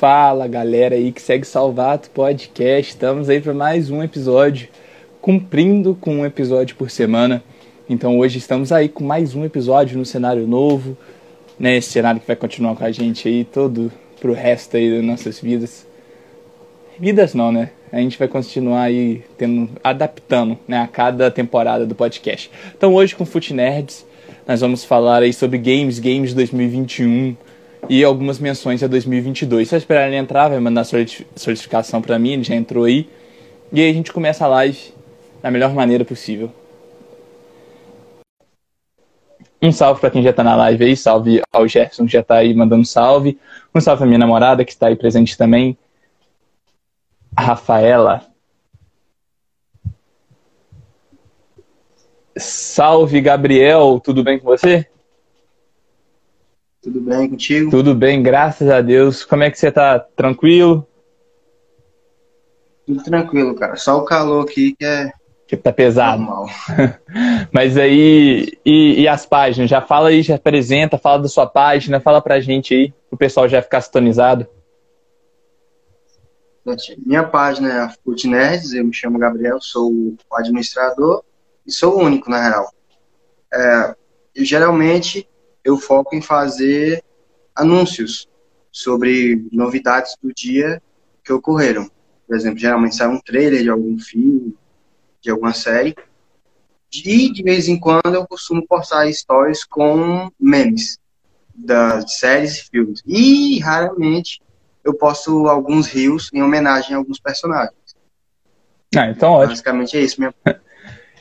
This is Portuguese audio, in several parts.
Fala galera aí que segue Salvato Podcast, estamos aí para mais um episódio, cumprindo com um episódio por semana. Então hoje estamos aí com mais um episódio no cenário novo, né? Esse cenário que vai continuar com a gente aí todo pro resto aí das nossas vidas. Vidas não, né? A gente vai continuar aí tendo, adaptando né, a cada temporada do podcast. Então hoje com Foot Nerds nós vamos falar aí sobre games, games 2021 e algumas menções a 2022. Só esperar ele entrar, vai mandar certificação para mim, ele já entrou aí. E aí a gente começa a live da melhor maneira possível. Um salve para quem já tá na live aí, salve ao Jefferson que já tá aí mandando salve. Um salve pra minha namorada que está aí presente também. A Rafaela. Salve Gabriel, tudo bem com você? Tudo bem contigo? Tudo bem, graças a Deus. Como é que você tá? Tranquilo? Tudo tranquilo, cara. Só o calor aqui que é. Que tá pesado. Normal. Mas aí, e, e, as páginas? Já fala aí, já apresenta, fala da sua página, fala pra gente aí, o pessoal já ficar sintonizado. Minha página é a Food Nerds, eu me chamo Gabriel, sou o administrador e sou o único, na real. É, geralmente eu foco em fazer anúncios sobre novidades do dia que ocorreram. Por exemplo, geralmente sai um trailer de algum filme, de alguma série. E de vez em quando eu costumo postar stories com memes das séries e filmes. E raramente eu posto alguns rios em homenagem a alguns personagens. Ah, então ótimo. Basicamente é isso mesmo.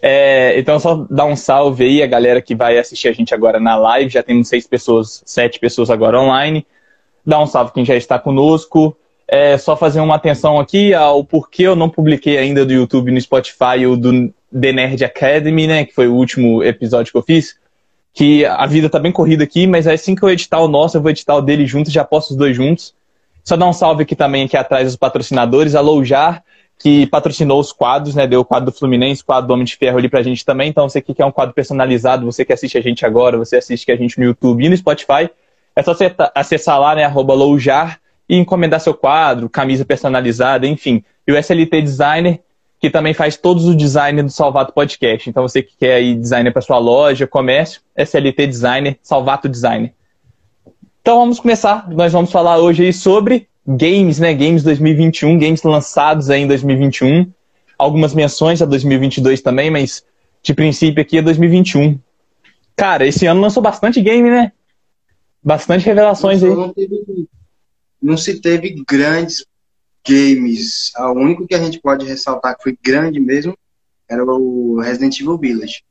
É, então, só dar um salve aí a galera que vai assistir a gente agora na live. Já temos seis pessoas, sete pessoas agora online. Dá um salve quem já está conosco. É só fazer uma atenção aqui ao porquê eu não publiquei ainda do YouTube no Spotify o do The Nerd Academy, né? Que foi o último episódio que eu fiz. Que a vida tá bem corrida aqui, mas assim que eu editar o nosso, eu vou editar o dele junto, já posto os dois juntos. Só dar um salve aqui também aqui atrás dos patrocinadores, a Loujar que patrocinou os quadros, né? Deu o quadro do Fluminense, o quadro do Homem de Ferro ali pra gente também. Então, você que quer um quadro personalizado, você que assiste a gente agora, você assiste a gente no YouTube e no Spotify, é só acessar lá, né? Arroba Loujar e encomendar seu quadro, camisa personalizada, enfim. E o SLT Designer, que também faz todos os design do Salvato Podcast. Então, você que quer aí designer para sua loja, comércio, SLT Designer, Salvato Designer. Então, vamos começar. Nós vamos falar hoje aí sobre games, né? Games 2021, games lançados aí em 2021. Algumas menções a 2022 também, mas de princípio aqui é 2021. Cara, esse ano lançou bastante game, né? Bastante revelações aí. Não, teve, não se teve grandes games. O único que a gente pode ressaltar que foi grande mesmo era o Resident Evil Village.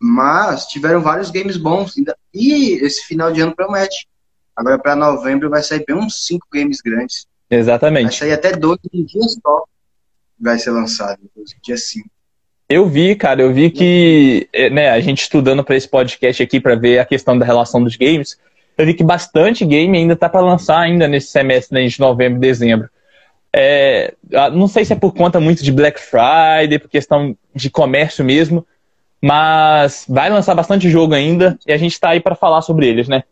Mas tiveram vários games bons. E esse final de ano promete. Agora para novembro vai sair bem uns cinco games grandes. Exatamente. Vai sair até dois em dia só. Vai ser lançado, dia 5. Eu vi, cara, eu vi que, é, né, a gente estudando para esse podcast aqui para ver a questão da relação dos games, eu vi que bastante game ainda tá para lançar ainda nesse semestre né, de novembro e dezembro. É, não sei se é por conta muito de Black Friday, por questão de comércio mesmo, mas vai lançar bastante jogo ainda e a gente está aí para falar sobre eles, né?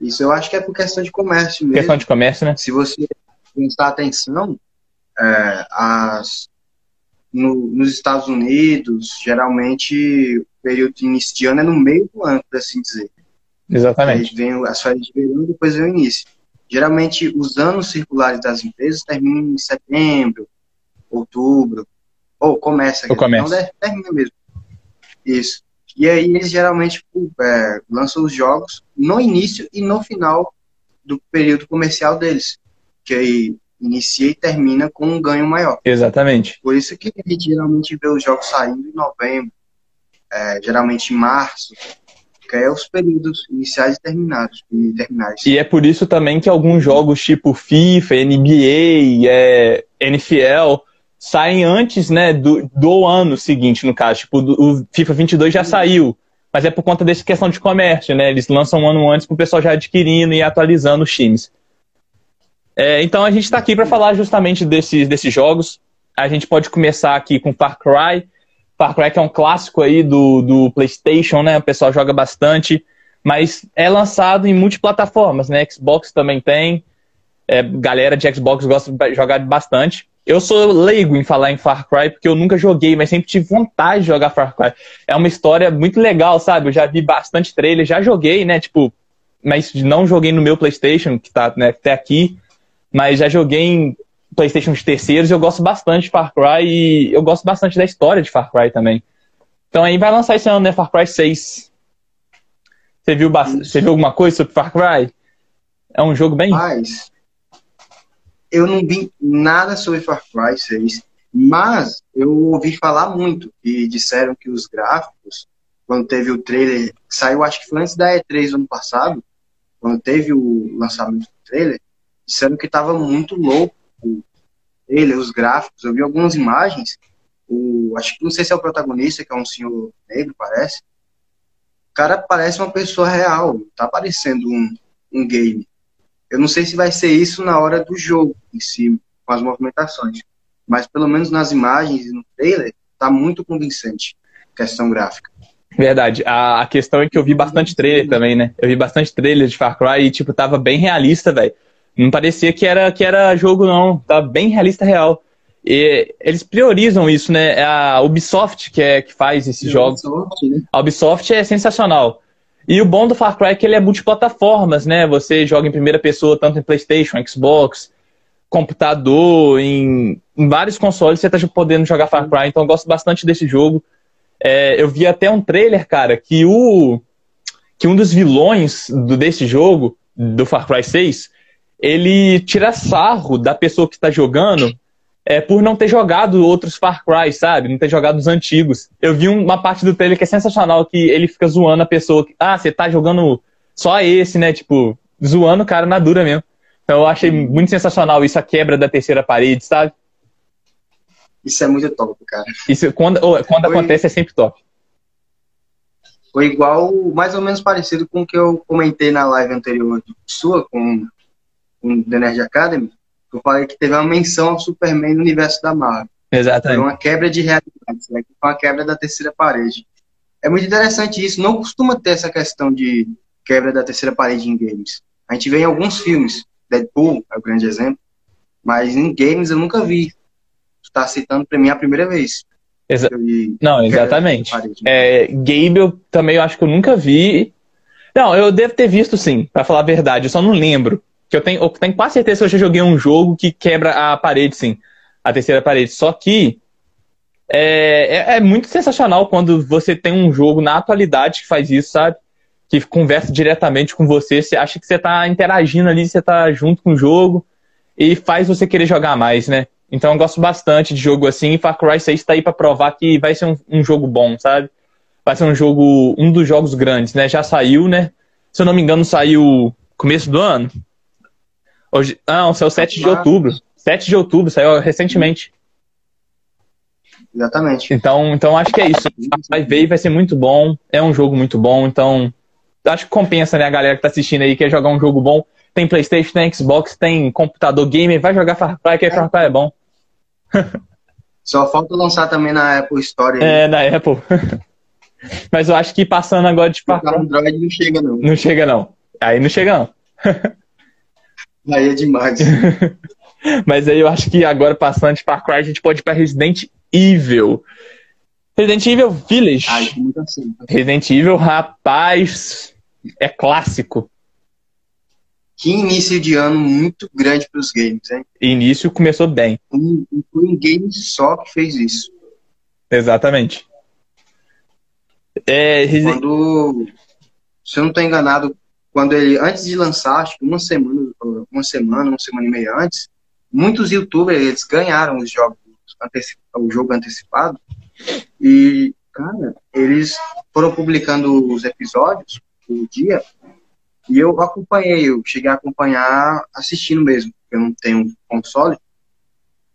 Isso eu acho que é por questão de comércio mesmo. Questão de comércio, né? Se você prestar atenção, é, as, no, nos Estados Unidos, geralmente o período de início de ano é no meio do ano, por assim dizer. Exatamente. Aí vem as férias de verão e depois vem o início. Geralmente os anos circulares das empresas terminam em setembro, outubro, ou começa. Ou começa. Então termina mesmo. Isso. E aí eles geralmente é, lançam os jogos no início e no final do período comercial deles. Que aí inicia e termina com um ganho maior. Exatamente. Por isso que a gente geralmente vê os jogos saindo em novembro, é, geralmente em março, que é os períodos iniciais e terminados. E, terminais. e é por isso também que alguns jogos tipo FIFA, NBA, é, NFL saem antes, né, do, do ano seguinte, no caso. Tipo, do, o FIFA 22 já saiu, mas é por conta dessa questão de comércio, né? Eles lançam um ano antes para o pessoal já adquirindo e atualizando os times. É, então a gente está aqui para falar justamente desses, desses jogos. A gente pode começar aqui com Far Cry. Far Cry que é um clássico aí do, do PlayStation, né? O pessoal joga bastante, mas é lançado em multiplataformas, né? Xbox também tem. É, galera de Xbox gosta de jogar bastante. Eu sou leigo em falar em Far Cry porque eu nunca joguei, mas sempre tive vontade de jogar Far Cry. É uma história muito legal, sabe? Eu já vi bastante trailer, já joguei, né? Tipo, mas não joguei no meu PlayStation, que tá né, até aqui, mas já joguei em PlayStation de terceiros. Eu gosto bastante de Far Cry e eu gosto bastante da história de Far Cry também. Então aí vai lançar esse ano, né? Far Cry 6. Você viu, viu alguma coisa sobre Far Cry? É um jogo bem. Mas eu não vi nada sobre Far Cry 6, mas eu ouvi falar muito e disseram que os gráficos, quando teve o trailer, saiu acho que foi antes da E3 do ano passado, quando teve o lançamento do trailer, disseram que estava muito louco ele, os gráficos. Eu vi algumas imagens, o, acho que não sei se é o protagonista, que é um senhor negro, parece. O cara parece uma pessoa real, tá parecendo um, um game. Eu não sei se vai ser isso na hora do jogo em si, com as movimentações. Mas pelo menos nas imagens e no trailer, tá muito convincente questão gráfica. Verdade. A, a questão é que eu vi bastante trailer também, né? Eu vi bastante trailer de Far Cry e, tipo, tava bem realista, velho. Não parecia que era, que era jogo, não. Tava bem realista real. E eles priorizam isso, né? É a Ubisoft que, é, que faz esses jogos. Ubisoft, né? A Ubisoft é sensacional. E o bom do Far Cry é que ele é multiplataformas, né? Você joga em primeira pessoa tanto em PlayStation, Xbox, computador, em, em vários consoles você tá podendo jogar Far Cry. Então eu gosto bastante desse jogo. É, eu vi até um trailer, cara, que o que um dos vilões do, desse jogo, do Far Cry 6, ele tira sarro da pessoa que está jogando é, por não ter jogado outros Far Cry, sabe? Não ter jogado os antigos. Eu vi uma parte do trailer que é sensacional, que ele fica zoando a pessoa. Que, ah, você tá jogando só esse, né? Tipo, zoando o cara na dura mesmo. Então eu achei muito sensacional isso, a quebra da terceira parede, sabe? Isso é muito top, cara. Isso, quando quando Foi... acontece, é sempre top. Foi igual, mais ou menos parecido com o que eu comentei na live anterior sua, com, com The Nerd Academy eu falei que teve uma menção ao Superman no universo da Marvel. Exatamente. Foi uma quebra de realidade, né? foi uma quebra da terceira parede. É muito interessante isso. Não costuma ter essa questão de quebra da terceira parede em games. A gente vê em alguns filmes, Deadpool é o grande exemplo, mas em games eu nunca vi. Está citando para mim a primeira vez. Exa não, exatamente. É, Gable também eu acho que eu nunca vi. Não, eu devo ter visto sim, para falar a verdade, eu só não lembro. Que eu tenho, eu tenho quase certeza que eu já joguei um jogo que quebra a parede, sim. A terceira parede. Só que é, é, é, muito sensacional quando você tem um jogo na atualidade que faz isso, sabe? Que conversa diretamente com você. Você acha que você está interagindo ali, você está junto com o jogo e faz você querer jogar mais, né? Então eu gosto bastante de jogo assim. E Far Cry 6 está aí para provar que vai ser um, um, jogo bom, sabe? Vai ser um jogo, um dos jogos grandes, né? Já saiu, né? Se eu não me engano, saiu começo do ano. Hoje, não, saiu 7 de outubro. 7 de outubro, saiu recentemente. Exatamente. Então, então acho que é isso. Vai ver e vai ser muito bom. É um jogo muito bom, então acho que compensa, né, a galera que tá assistindo aí, quer jogar um jogo bom. Tem Playstation, tem Xbox, tem computador gamer, vai jogar Far Cry, que Far Cry é bom. Só falta lançar também na Apple Store. Aí. É, na Apple. Mas eu acho que passando agora de Far Cry... Android não chega não. Não chega não. Aí não chega não. Aí é demais. Mas aí eu acho que agora, passando de Far Cry, a gente pode ir pra Resident Evil. Resident Evil Village. Ai, muito assim. Resident Evil, rapaz, é clássico. Que início de ano muito grande para os games, hein? Início começou bem. Um, foi um game só que fez isso. Exatamente. É, Quando, se eu não estou enganado, quando ele, antes de lançar, acho que uma semana, uma semana, uma semana e meia antes, muitos youtubers, eles ganharam os jogos, o jogo antecipado, e, cara, eles foram publicando os episódios por dia, e eu acompanhei, eu cheguei a acompanhar assistindo mesmo, eu não tenho console,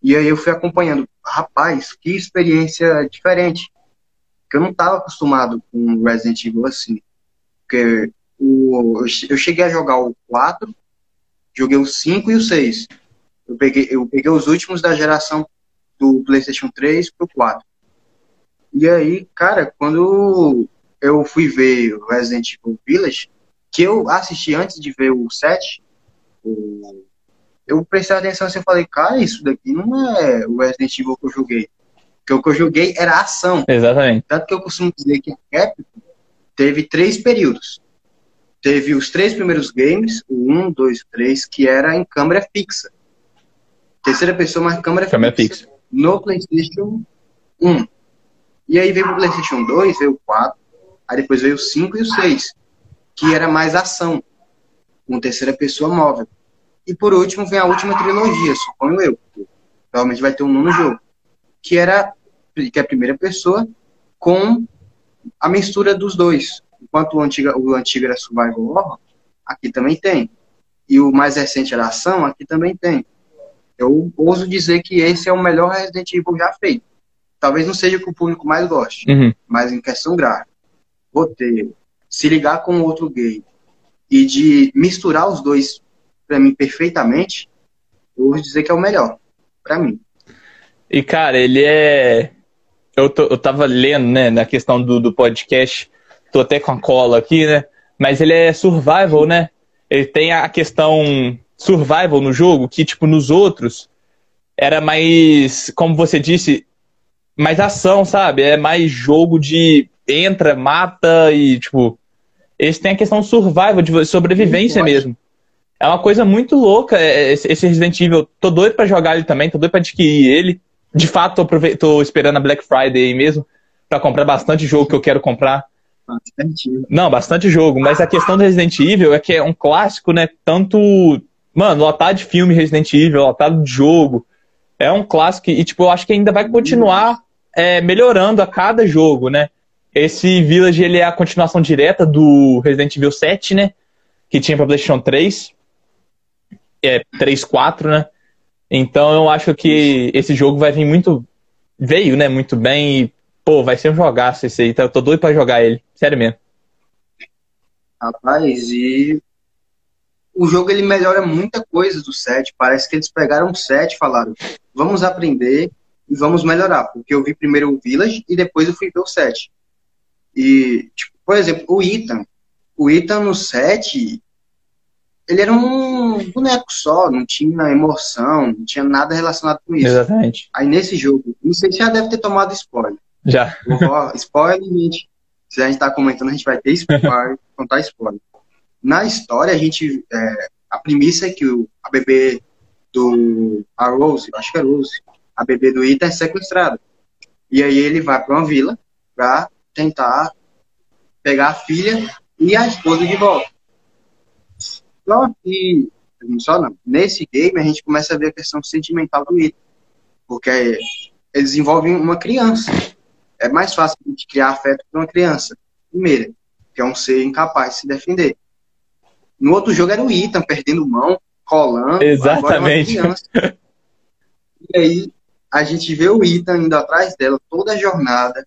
e aí eu fui acompanhando. Rapaz, que experiência diferente. Que eu não estava acostumado com Resident Evil assim. Porque o, eu cheguei a jogar o 4, joguei o 5 e o 6. Eu peguei, eu peguei os últimos da geração do PlayStation 3 pro 4. E aí, cara, quando eu fui ver o Resident Evil Village, que eu assisti antes de ver o 7, o, eu prestei atenção assim, eu falei, cara, isso daqui não é o Resident Evil que eu joguei. Porque o que eu joguei era ação. Exatamente. Tanto que eu costumo dizer que a Capcom teve três períodos. Teve os três primeiros games, o 1, 2 3, que era em câmera fixa. Terceira pessoa, mas câmera, câmera fixa. fixa. No PlayStation 1. E aí veio o PlayStation 2, veio o 4, aí depois veio o 5 e o 6, que era mais ação, com terceira pessoa móvel. E por último vem a última trilogia, suponho eu. Provavelmente vai ter um nono jogo. Que era que é a primeira pessoa com a mistura dos dois. Enquanto o antigo, o antigo era Survival Horror, aqui também tem. E o mais recente era ação, aqui também tem. Eu ouso dizer que esse é o melhor Resident Evil já feito. Talvez não seja o que o público mais goste, uhum. mas em questão gráfica, roteiro, se ligar com outro game e de misturar os dois para mim perfeitamente, eu vou dizer que é o melhor para mim. E cara, ele é eu, tô, eu tava lendo, né, na questão do, do podcast, tô até com a cola aqui, né? Mas ele é survival, né? Ele tem a questão survival no jogo, que, tipo, nos outros era mais, como você disse, mais ação, sabe? É mais jogo de entra, mata e, tipo. Esse tem a questão survival, de sobrevivência mesmo. É uma coisa muito louca é, esse Resident Evil. Tô doido pra jogar ele também, tô doido pra adquirir ele. De fato, tô, tô esperando a Black Friday aí mesmo para comprar bastante jogo que eu quero comprar. Bastante. Não, bastante jogo. Mas a questão do Resident Evil é que é um clássico, né? Tanto. Mano, lotado de filme Resident Evil, lotado de jogo. É um clássico e, tipo, eu acho que ainda vai continuar é, melhorando a cada jogo, né? Esse Village, ele é a continuação direta do Resident Evil 7, né? Que tinha pra PlayStation 3 é, 3, 4, né? Então eu acho que esse jogo vai vir muito. Veio, né? Muito bem. E, pô, vai ser um jogaço esse aí. Então, eu tô doido pra jogar ele. Sério mesmo. Rapaz, e o jogo ele melhora muita coisa do 7. Parece que eles pegaram o 7 e falaram: vamos aprender e vamos melhorar. Porque eu vi primeiro o Village e depois eu fui ver o 7. E, tipo, por exemplo, o Ethan. O Ethan no 7, ele era um boneco só, não tinha emoção, não tinha nada relacionado com isso. Exatamente. Aí nesse jogo, não sei se já deve ter tomado spoiler. Já. Vou, spoiler, gente. Se a gente tá comentando, a gente vai ter spoiler, contar spoiler. Na história, a gente. É, a premissa é que o, a bebê do. A Rose, acho que é Rose, a bebê do Ita é sequestrada. E aí ele vai para uma vila para tentar pegar a filha e a esposa de volta. Só que, só não, nesse game a gente começa a ver a questão sentimental do Ethan. Porque eles envolvem uma criança. É mais fácil de criar afeto para uma criança. Primeira, que é um ser incapaz de se defender. No outro jogo era o Ethan perdendo mão, colando. É Exatamente. e aí a gente vê o Ethan indo atrás dela toda a jornada.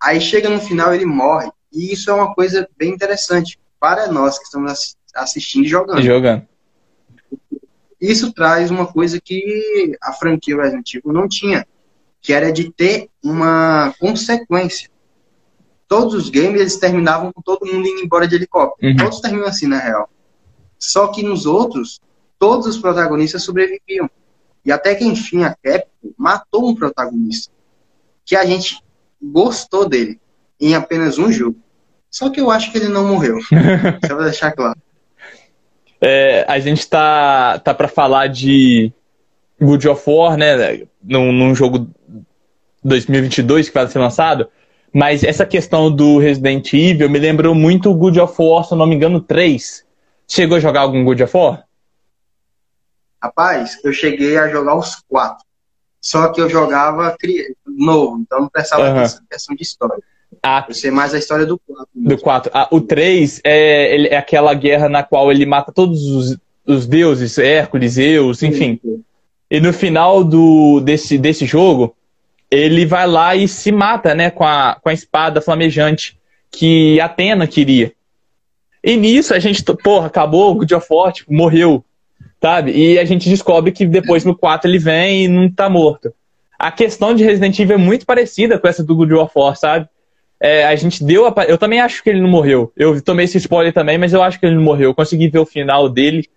Aí chega no final ele morre. E isso é uma coisa bem interessante para nós que estamos assistindo e jogando. Jogando. Isso traz uma coisa que a franquia Resident Evil não tinha, que era de ter uma consequência. Todos os games eles terminavam com todo mundo indo embora de helicóptero. Uhum. Todos terminam assim, na real. Só que nos outros, todos os protagonistas sobreviviam. E até que enfim a Capcom matou um protagonista que a gente gostou dele em apenas um jogo. Só que eu acho que ele não morreu. Só pra deixar claro. É, a gente tá, tá para falar de Good of War, né? Num, num jogo 2022 que vai ser lançado. Mas essa questão do Resident Evil me lembrou muito o Good of War, se eu não me engano, 3. Chegou a jogar algum Good of War? Rapaz, eu cheguei a jogar os quatro. Só que eu jogava novo, então não prestava uhum. questão de história. A... Eu sei mais a história do 4. Do 4. Ah, o 3 é, ele, é aquela guerra na qual ele mata todos os, os deuses, Hércules, Zeus, enfim. Sim. E no final do, desse, desse jogo, ele vai lá e se mata, né, com a, com a espada flamejante que Atena queria. E nisso a gente, porra, acabou o God of War, tipo, morreu, sabe? E a gente descobre que depois no 4 ele vem e não tá morto. A questão de Resident Evil é muito parecida com essa do God of War, sabe? É, a gente deu a... Eu também acho que ele não morreu. Eu tomei esse spoiler também, mas eu acho que ele não morreu. Eu consegui ver o final dele.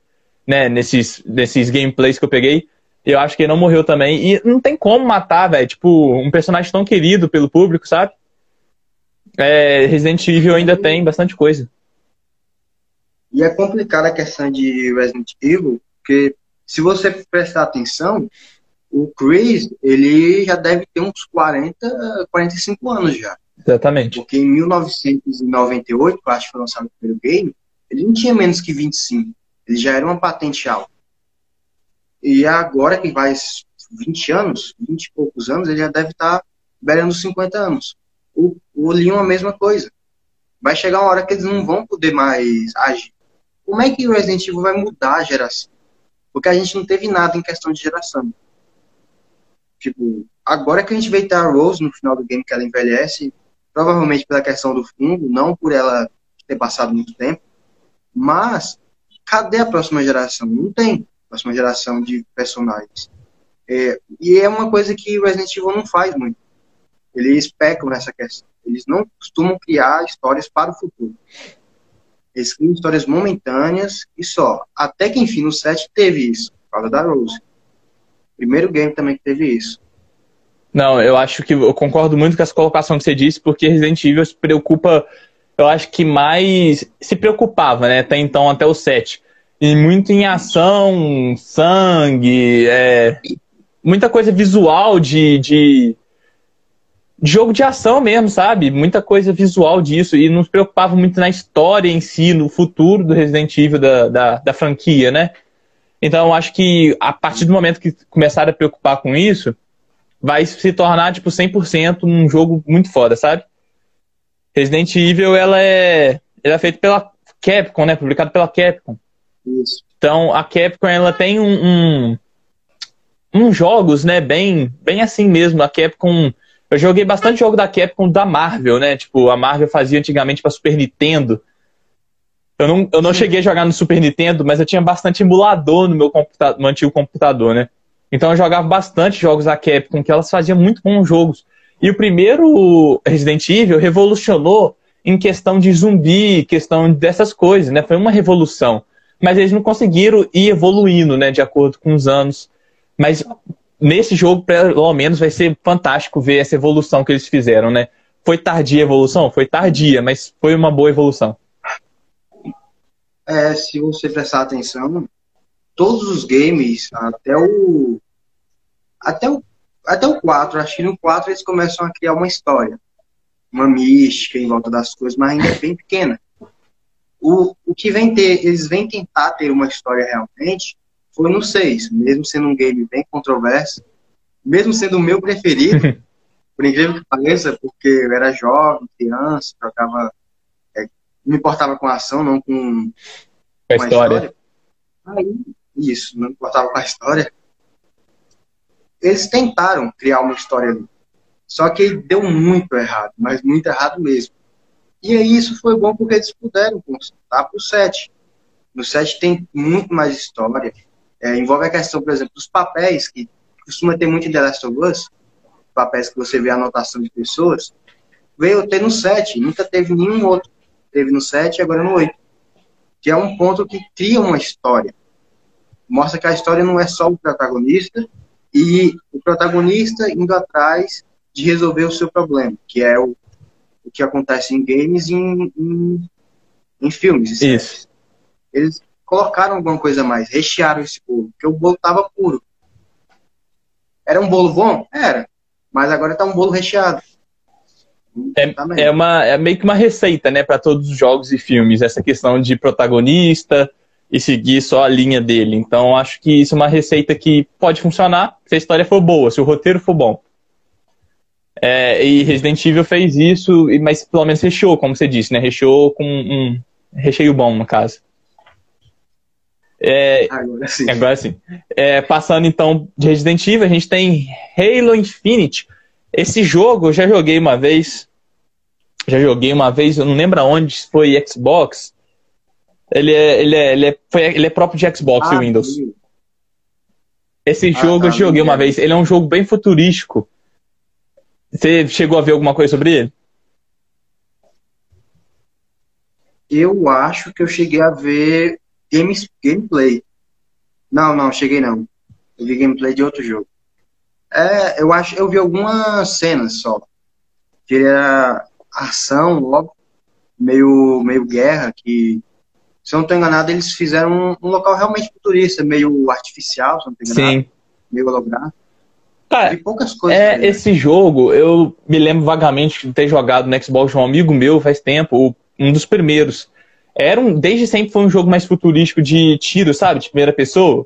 né, nesses, nesses gameplays que eu peguei. Eu acho que ele não morreu também. E não tem como matar, velho. Tipo, um personagem tão querido pelo público, sabe? É, Resident Evil ainda tem bastante coisa. E é complicada a questão de Resident Evil, porque se você prestar atenção, o Chris, ele já deve ter uns 40, 45 anos já. Exatamente. Porque em 1998, que eu acho que foi lançado o primeiro game, ele não tinha menos que 25. Ele já era uma patente alta. E agora que vai 20 anos, 20 e poucos anos, ele já deve estar beirando 50 anos. O, o Leon a mesma coisa. Vai chegar uma hora que eles não vão poder mais agir. Como é que o Resident Evil vai mudar a geração? Porque a gente não teve nada em questão de geração. Tipo, agora que a gente vê ter a Rose no final do game que ela envelhece, provavelmente pela questão do fungo, não por ela ter passado muito tempo, mas cadê a próxima geração? Não tem próxima geração de personagens. É, e é uma coisa que o Resident Evil não faz muito. Eles pecam nessa questão. Eles não costumam criar histórias para o futuro. Eles criam histórias momentâneas e só. Até que, enfim, no 7 teve isso, causa da Rose. Primeiro game também que teve isso. Não, eu acho que eu concordo muito com essa colocação que você disse, porque Resident Evil se preocupa, eu acho que mais se preocupava, né? Até então, até o 7 e muito em ação, sangue, é, muita coisa visual de, de, de, jogo de ação mesmo, sabe? Muita coisa visual disso. E não se preocupava muito na história em si, no futuro do Resident Evil da, da, da franquia, né? Então acho que a partir do momento que começaram a preocupar com isso, vai se tornar, tipo, 100% um jogo muito foda, sabe? Resident Evil, ela é, ela é feita pela Capcom, né? Publicado pela Capcom. Isso. Então a Capcom ela tem um, um, um, jogos, né, bem, bem assim mesmo. A Capcom, eu joguei bastante jogo da Capcom da Marvel, né? Tipo, a Marvel fazia antigamente para Super Nintendo. Eu não, eu não cheguei a jogar no Super Nintendo, mas eu tinha bastante emulador no meu, computador, no antigo computador, né? Então eu jogava bastante jogos da Capcom, que elas faziam muito bons jogos. E o primeiro Resident Evil revolucionou em questão de zumbi, questão dessas coisas, né? Foi uma revolução mas eles não conseguiram ir evoluindo, né, de acordo com os anos. Mas nesse jogo, pelo menos, vai ser fantástico ver essa evolução que eles fizeram, né? Foi tardia a evolução? Foi tardia, mas foi uma boa evolução. É, se você prestar atenção, todos os games, até o. Até o, até o 4, acho que no 4 eles começam a criar uma história. Uma mística em volta das coisas, mas ainda é bem pequena. O, o que vem ter, eles vêm tentar ter uma história realmente foi no 6, mesmo sendo um game bem controverso, mesmo sendo o meu preferido, por incrível que pareça, porque eu era jovem, criança, jogava, é, me importava com a ação, não com, com a, história. história. Aí, isso, não me importava com a história. Eles tentaram criar uma história ali. Só que deu muito errado, mas muito errado mesmo. E aí isso foi bom porque eles puderam consertar para o 7. No 7 tem muito mais história. É, envolve a questão, por exemplo, dos papéis, que costuma ter muito em The Last of Us, papéis que você vê a anotação de pessoas, veio ter no 7, nunca teve nenhum outro. Teve no 7 e agora no 8. Que é um ponto que cria uma história. Mostra que a história não é só o protagonista e o protagonista indo atrás de resolver o seu problema, que é o o que acontece em games e em, em, em filmes. Isso. Eles colocaram alguma coisa a mais, rechearam esse bolo, porque o bolo estava puro. Era um bolo bom? Era. Mas agora está um bolo recheado. É, é, uma, é meio que uma receita, né, para todos os jogos e filmes, essa questão de protagonista e seguir só a linha dele. Então, acho que isso é uma receita que pode funcionar se a história for boa, se o roteiro for bom. É, e Resident Evil fez isso, mas pelo menos recheou, como você disse, né? Recheou com um recheio bom, no caso. É, agora sim. Agora sim. É, passando então de Resident Evil, a gente tem Halo Infinite. Esse jogo eu já joguei uma vez. Já joguei uma vez, eu não lembro aonde, foi Xbox. Ele é, ele é, ele é, foi, ele é próprio de Xbox ah, e Windows. Sim. Esse ah, jogo tá, eu joguei uma vez. Ele é um jogo bem futurístico. Você chegou a ver alguma coisa sobre ele? Eu acho que eu cheguei a ver games, gameplay. Não, não, cheguei não. Eu vi gameplay de outro jogo. É, eu acho, eu vi algumas cenas só. Que era ação, logo, meio, meio guerra, que, se eu não estou enganado, eles fizeram um, um, local realmente futurista, meio artificial, se eu não estou enganado. Sim. Meio holográfico. Cara, poucas coisas. É, esse jogo, eu me lembro vagamente de ter jogado no Xbox de um amigo meu faz tempo, um dos primeiros. Era um, desde sempre foi um jogo mais futurístico de tiro, sabe? De primeira pessoa.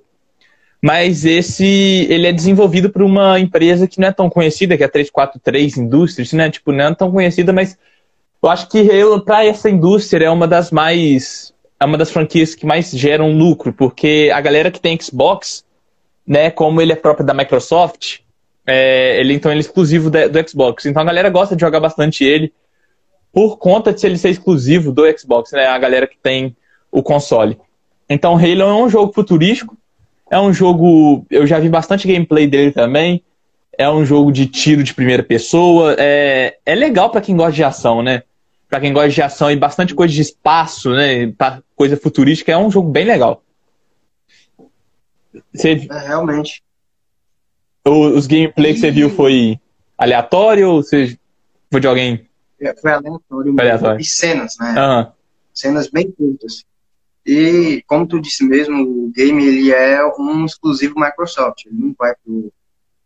Mas esse, ele é desenvolvido por uma empresa que não é tão conhecida, que é a 343 Industries, né? Tipo, não é tão conhecida, mas eu acho que para essa indústria é uma das mais é uma das franquias que mais geram lucro, porque a galera que tem Xbox, né, como ele é próprio da Microsoft, é, ele então ele é exclusivo do, do Xbox. Então a galera gosta de jogar bastante ele por conta de ele ser exclusivo do Xbox, né? A galera que tem o console. Então Halo é um jogo futurístico, é um jogo, eu já vi bastante gameplay dele também. É um jogo de tiro de primeira pessoa. É, é legal para quem gosta de ação, né? Para quem gosta de ação e bastante coisa de espaço, né? Coisa futurística, é um jogo bem legal. Você... É, realmente. Os gameplay que você viu foi aleatório ou você foi de alguém? É, foi aleatório. Foi aleatório. E cenas, né? Uhum. Cenas bem curtas. E, como tu disse mesmo, o game ele é um exclusivo Microsoft. Ele não vai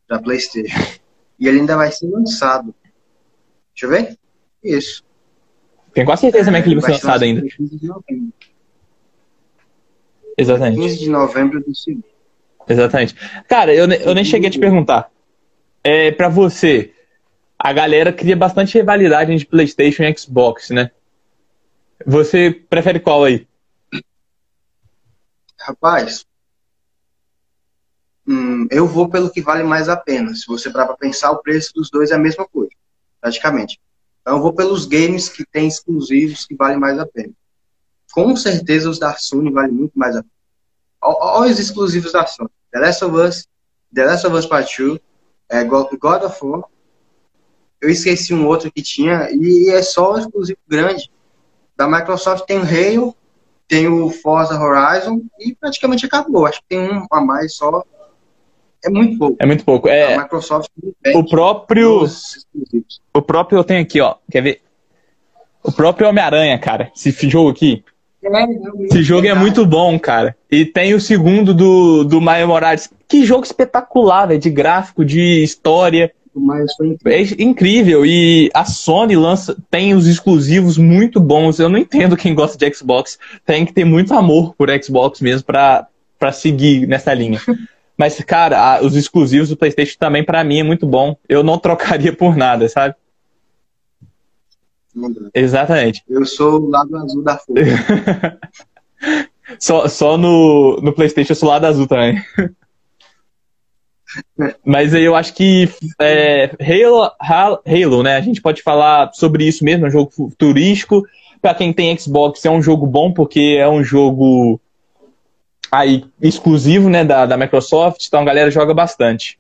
para PlayStation. E ele ainda vai ser lançado. Deixa eu ver. Isso. Tenho quase certeza também que ele vai ser lançado ainda. 15 de novembro. Exatamente. 15 de novembro do segundo. Exatamente. Cara, eu, eu nem cheguei a te perguntar. É, para você, a galera cria bastante rivalidade entre PlayStation e Xbox, né? Você prefere qual aí? Rapaz, hum, eu vou pelo que vale mais a pena. Se você parar para pensar, o preço dos dois é a mesma coisa, praticamente. Então eu vou pelos games que tem exclusivos que valem mais a pena. Com certeza os da Sony valem muito mais a pena. Olha os exclusivos da Sony. The Last of Us, The Last of Us Part 2, é, God of War. Eu esqueci um outro que tinha, e é só exclusivo grande. Da Microsoft tem o Halo, tem o Forza Horizon, e praticamente acabou. Acho que tem um a mais só. É muito pouco. É muito pouco. É, a Microsoft o próprio. O próprio eu tenho aqui, ó. Quer ver? O próprio Homem-Aranha, cara. Esse jogo aqui. Esse jogo é muito bom, cara. E tem o segundo do, do Mario Morales. Que jogo espetacular, velho. De gráfico, de história. É incrível. E a Sony lança, tem os exclusivos muito bons. Eu não entendo quem gosta de Xbox. Tem que ter muito amor por Xbox mesmo pra, pra seguir nessa linha. Mas, cara, os exclusivos do PlayStation também, para mim, é muito bom. Eu não trocaria por nada, sabe? Exatamente. Eu sou o lado azul da força. só só no, no PlayStation eu sou o lado azul também. Mas aí eu acho que é, Halo, Halo, né? A gente pode falar sobre isso mesmo, é um jogo futurístico. Para quem tem Xbox é um jogo bom porque é um jogo aí exclusivo, né, da, da Microsoft, então a galera joga bastante.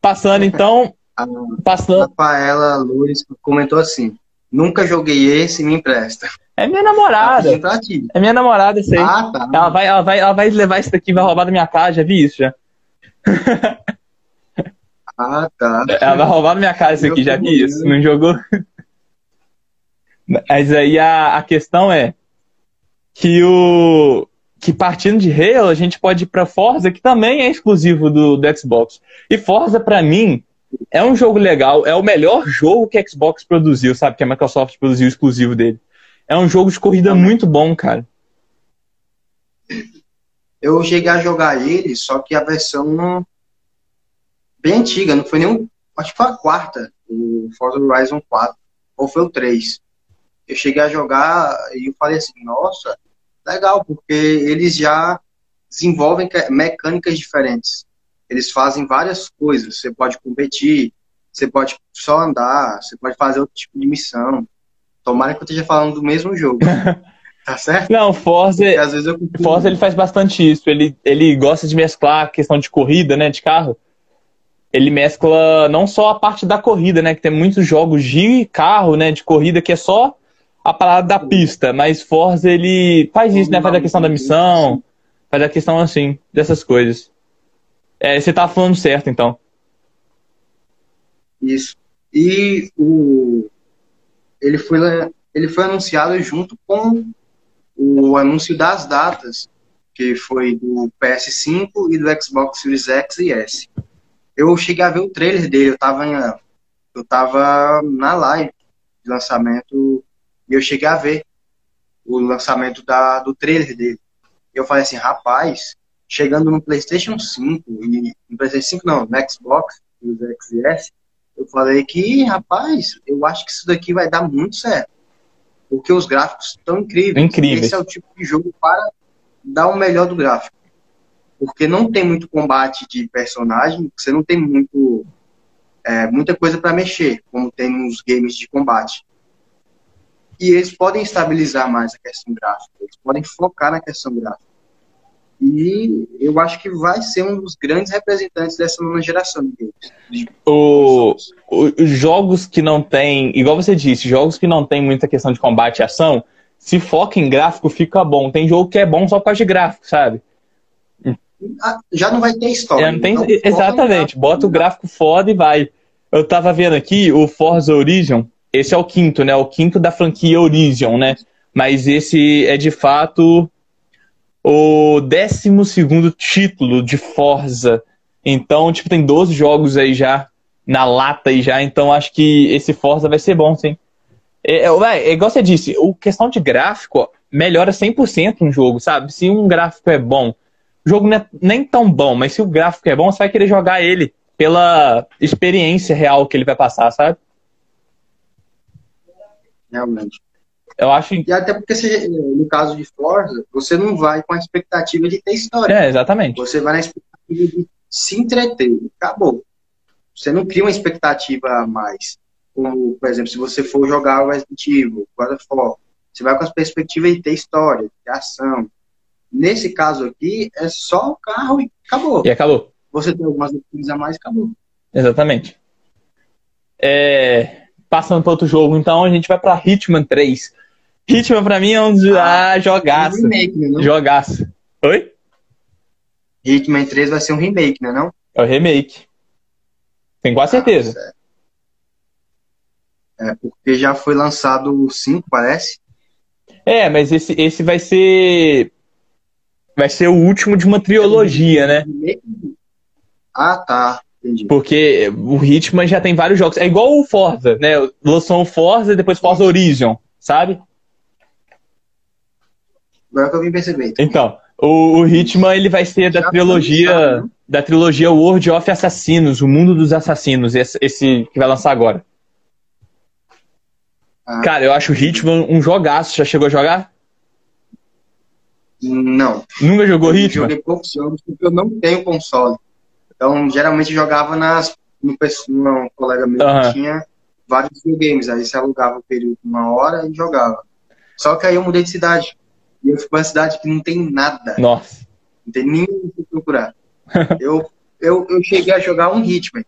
Passando então, a passando. Rafaela Loures comentou assim: Nunca joguei esse, me empresta. É minha namorada. Tá é minha namorada isso aí. Ah, tá. Ela vai, ela, vai, ela vai levar isso daqui vai roubar da minha casa, já vi isso já. Ah, tá. Ela vai roubar da minha casa isso aqui, já vi isso. Não jogou? Mas aí a, a questão é que o que partindo de Halo a gente pode ir para Forza, que também é exclusivo do, do Xbox. E Forza para mim é um jogo legal, é o melhor jogo que a Xbox produziu, sabe? Que a Microsoft produziu exclusivo dele. É um jogo de corrida muito bom, cara. Eu cheguei a jogar ele, só que a versão bem antiga, não foi nem. Acho que foi a quarta, o Forza Horizon 4, ou foi o 3. Eu cheguei a jogar e eu falei assim, nossa, legal, porque eles já desenvolvem mecânicas diferentes. Eles fazem várias coisas. Você pode competir, você pode só andar, você pode fazer outro tipo de missão. Tomara que eu esteja falando do mesmo jogo. Tá certo? Não, Forza, às vezes eu Forza ele faz bastante isso. Ele, ele gosta de mesclar a questão de corrida, né, de carro. Ele mescla não só a parte da corrida, né, que tem muitos jogos de carro, né, de corrida que é só a parada da pista, mas Forza ele faz isso, né, faz a questão da missão, Faz a questão assim, dessas coisas. É, você tá falando certo, então. Isso. E o, ele, foi, ele foi anunciado junto com o anúncio das datas, que foi do PS5 e do Xbox Series X e S. Eu cheguei a ver o trailer dele, eu tava, em, eu tava na live de lançamento e eu cheguei a ver o lançamento da, do trailer dele. Eu falei assim, rapaz, chegando no PlayStation 5 e no PlayStation 5 não, no Xbox, no XS, eu falei que, rapaz, eu acho que isso daqui vai dar muito certo. Porque os gráficos estão incríveis. Incríveis. Esse é o tipo de jogo para dar o melhor do gráfico. Porque não tem muito combate de personagem, você não tem muito é, muita coisa para mexer, como tem nos games de combate. E eles podem estabilizar mais a questão gráfica, eles podem focar na questão gráfica. E eu acho que vai ser um dos grandes representantes dessa nova geração de games. O, os jogos que não tem, igual você disse, jogos que não tem muita questão de combate e ação, se foca em gráfico, fica bom. Tem jogo que é bom só por causa de gráfico, sabe? Ah, já não vai ter história. É, tem, então, exatamente, bota o gráfico foda e vai. Eu tava vendo aqui o Forza Horizon, esse é o quinto, né? O quinto da franquia Horizon, né? Mas esse é de fato o 12 título de Forza. Então, tipo, tem 12 jogos aí já na lata aí já, então acho que esse Forza vai ser bom, sim. É, é, é igual você disse, o questão de gráfico ó, melhora 100% um jogo, sabe? Se um gráfico é bom, o jogo não é nem tão bom, mas se o gráfico é bom, você vai querer jogar ele pela experiência real que ele vai passar, sabe? Realmente. Eu acho. E até porque, você, no caso de Forza, você não vai com a expectativa de ter história. É, exatamente. Você vai na expectativa de se entreter. Acabou. Você não cria uma expectativa a mais. Como, por exemplo, se você for jogar o Resident Evil, God of War, você vai com a perspectiva de ter história, de ação. Nesse caso aqui, é só o carro e acabou. E acabou. Você tem algumas opções a mais e acabou. Exatamente. É... Passando para outro jogo, então, a gente vai para Hitman 3. Hitman pra mim é um ah, ah jogaço. Um remake, né, jogaço. Oi? Hitman 3 vai ser um remake, né não? É o remake. Tenho quase certeza. Ah, é, porque já foi lançado o 5, parece. É, mas esse, esse vai ser. Vai ser o último de uma trilogia, né? Ah, tá. Entendi. Porque o Hitman já tem vários jogos. É igual o Forza, né? Lançou o Forza e depois Forza Horizon, sabe? Agora que eu vim perceber. Então, o, o Hitman ele vai ser da trilogia da trilogia World of Assassinos, o mundo dos assassinos, esse, esse que vai lançar agora. Ah. Cara, eu acho o Hitman um jogaço. Já chegou a jogar? Não. Nunca jogou eu Hitman? Joguei poucos jogos porque eu não tenho console. Então, geralmente jogava nas no, um colega meu uhum. que tinha vários videogames. Aí você alugava o período uma hora e jogava. Só que aí eu mudei de cidade. E eu fico numa cidade que não tem nada. Nossa. Não tem ninguém pra procurar. eu, eu, eu cheguei a jogar um Hitman